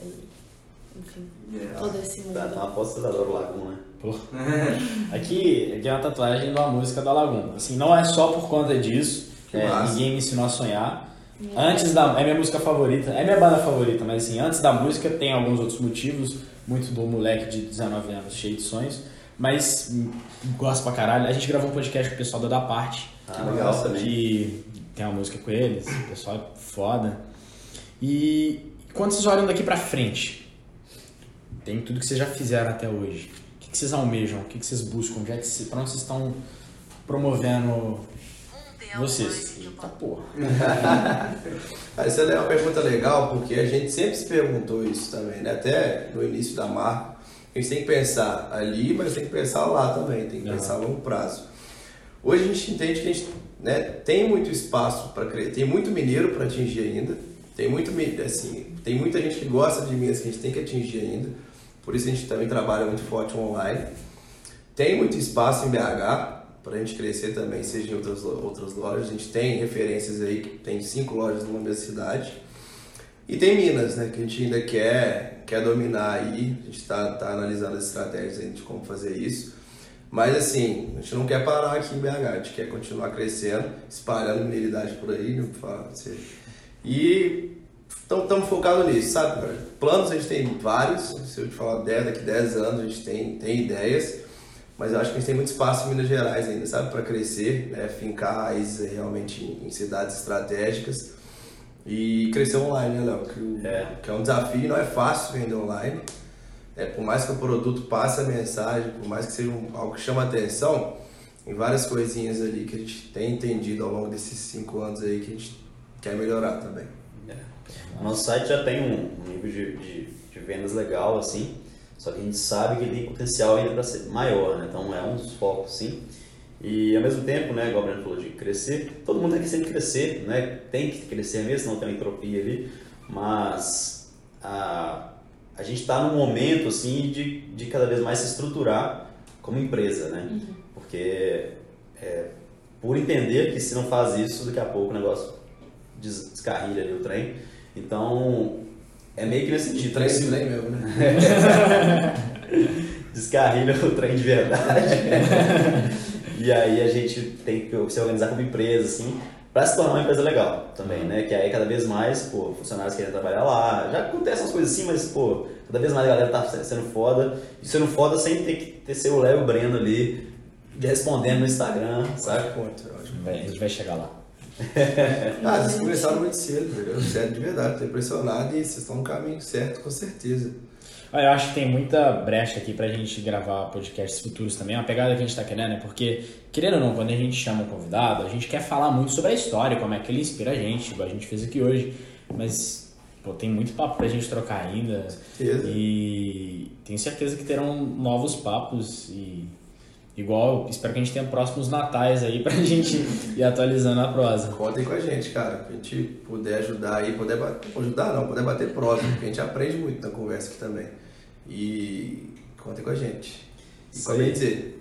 enfim, Yeah. todo esse mundo. Tá, tá uma aposta da Dora Lagoon, né? [LAUGHS] Aqui, aqui é uma tatuagem da música da Laguna. Assim, não é só por conta disso. Que É, ninguém me ensinou a sonhar. Antes da. É minha música favorita, é minha banda favorita, mas assim, antes da música tem alguns outros motivos. Muito do moleque de 19 anos cheio de sonhos. Mas hum, gosto pra caralho. A gente gravou um podcast com o pessoal da Da Parte. Ah, legal também. Que tem uma música com eles, o pessoal é foda. E quando vocês olham daqui pra frente, tem tudo que vocês já fizeram até hoje. O que, que vocês almejam? O que, que vocês buscam? Onde é que vocês, pra onde vocês estão promovendo vocês? Eita porra. [LAUGHS] Essa é uma pergunta legal, porque a gente sempre se perguntou isso também, né? Até no início da marca. A gente tem que pensar ali, mas tem que pensar lá também, tem que Aham. pensar a longo prazo. Hoje a gente entende que a gente né, tem muito espaço para crescer, tem muito mineiro para atingir ainda, tem, muito, assim, tem muita gente que gosta de Minas que a gente tem que atingir ainda, por isso a gente também trabalha muito forte online. Tem muito espaço em BH para a gente crescer também, seja em outras, outras lojas. A gente tem referências aí, que tem cinco lojas numa mesma cidade. E tem Minas, né, que a gente ainda quer, quer dominar aí. A gente está tá analisando as estratégias aí de como fazer isso. Mas assim, a gente não quer parar aqui em BH, a gente quer continuar crescendo, espalhando mineridade por aí, né. E estamos focados nisso, sabe? Planos a gente tem vários, se eu te falar 10, daqui 10 anos a gente tem, tem ideias, mas eu acho que a gente tem muito espaço em Minas Gerais ainda, sabe? Para crescer, né? fincar raízes aí realmente em cidades estratégicas e crescer online, né, Léo? Que, É. que é um desafio, não é fácil vender online. É, por mais que o produto passe a mensagem, por mais que seja um- algo que chama atenção, tem várias coisinhas ali que a gente tem entendido ao longo desses cinco anos aí que a gente quer melhorar também. É. Nosso site já tem um um nível de, de, de vendas legal, assim, só que a gente sabe que ele tem potencial ainda para ser maior, né? Então é um dos focos, sim. E ao mesmo tempo, né, igual o Breno falou de crescer, todo mundo tem que sempre crescer, né? Tem que crescer mesmo, senão tem uma entropia ali, mas a, a gente está num momento, assim, de, de cada vez mais se estruturar como empresa, né? Porque é, por entender que se não faz isso, daqui a pouco o negócio des- descarrilha ali o trem. Então, é meio que nesse sentido. Trem de trem mesmo, né? [LAUGHS] Descarrilha o trem de verdade. [LAUGHS] e aí a gente tem que se organizar como empresa, assim, para se tornar uma empresa legal também, né? Que aí cada vez mais, pô, funcionários querem trabalhar lá. Já acontecem as coisas assim, mas, pô, cada vez mais a galera tá sendo foda. E sendo foda sem ter que ter ser o Léo e o Breno ali respondendo no Instagram, sabe? Ponto, a gente vai chegar lá. [LAUGHS] Ah, vocês começaram muito cedo, entendeu? Sério, de verdade, tô impressionado e vocês estão no caminho certo, com certeza. Olha, eu acho que tem muita brecha aqui pra gente gravar podcasts futuros também. É uma pegada que a gente tá querendo, é porque, querendo ou não, quando a gente chama um convidado, a gente quer falar muito sobre a história, como é que ele inspira a gente, igual a gente fez aqui hoje. Mas, pô, tem muito papo pra gente trocar ainda. certeza. E tenho certeza que terão novos papos e. Igual, espero que a gente tenha próximos natais aí pra [LAUGHS] gente ir atualizando a prosa. Contem com a gente, cara. Que a gente puder ajudar aí, puder bater, ajudar não, puder bater próximo, porque a gente aprende muito na conversa aqui também. E contem com a gente. E como eu dizer,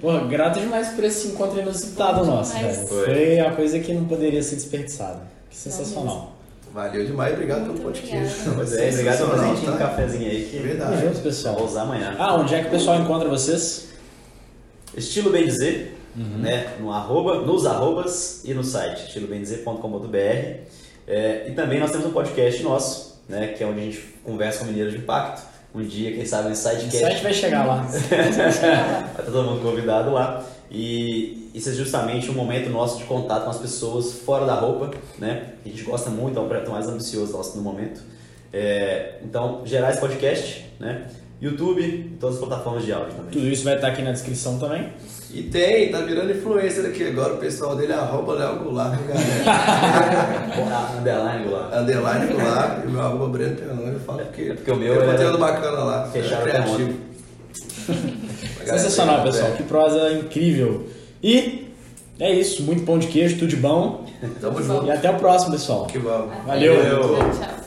Pô, grato demais por esse encontro inusitado nosso, velho. Foi. Foi uma coisa que não poderia ser desperdiçada. Que sensacional. valeu demais, obrigado pelo podcast. [LAUGHS] é, obrigado por Sensacional, presentinho, um tá? cafezinho aí que Verdade. Tamo junto, pessoal. vou usar amanhã. Ah, onde é que o pessoal encontra vocês? Estilo Bem Dizer, Uhum. né, no arroba, nos arrobas e no site, estilobemdizer.com.br. É, e também nós temos um podcast nosso, né, que é onde a gente conversa com mineiros de impacto. Um dia, quem sabe, O sidecast. site vai chegar lá. [LAUGHS] Vai estar todo mundo convidado lá. E isso é justamente um momento nosso de contato com as pessoas fora da roupa, né? A gente gosta muito, é um projeto mais ambicioso nosso no momento. É, então, gerar esse podcast, né? YouTube e todas as plataformas de áudio também. Tudo isso vai estar aqui na descrição também. E tem, tá virando influencer aqui agora, o pessoal dele é arroba Léo Goulart, galera? Ah, [LAUGHS] Underline lá. Underline Goulart e o meu arroba Breno Penão, eu falo porque, É porque o meu tem era- conteúdo bacana lá, Fechado é criativo. [LAUGHS] Sensacional, pessoal. É. Que prosa incrível. E é isso. Muito pão de queijo, tudo de bom. Tamo junto. E até o próximo, pessoal. Que vamos. Valeu. Tchau, tchau.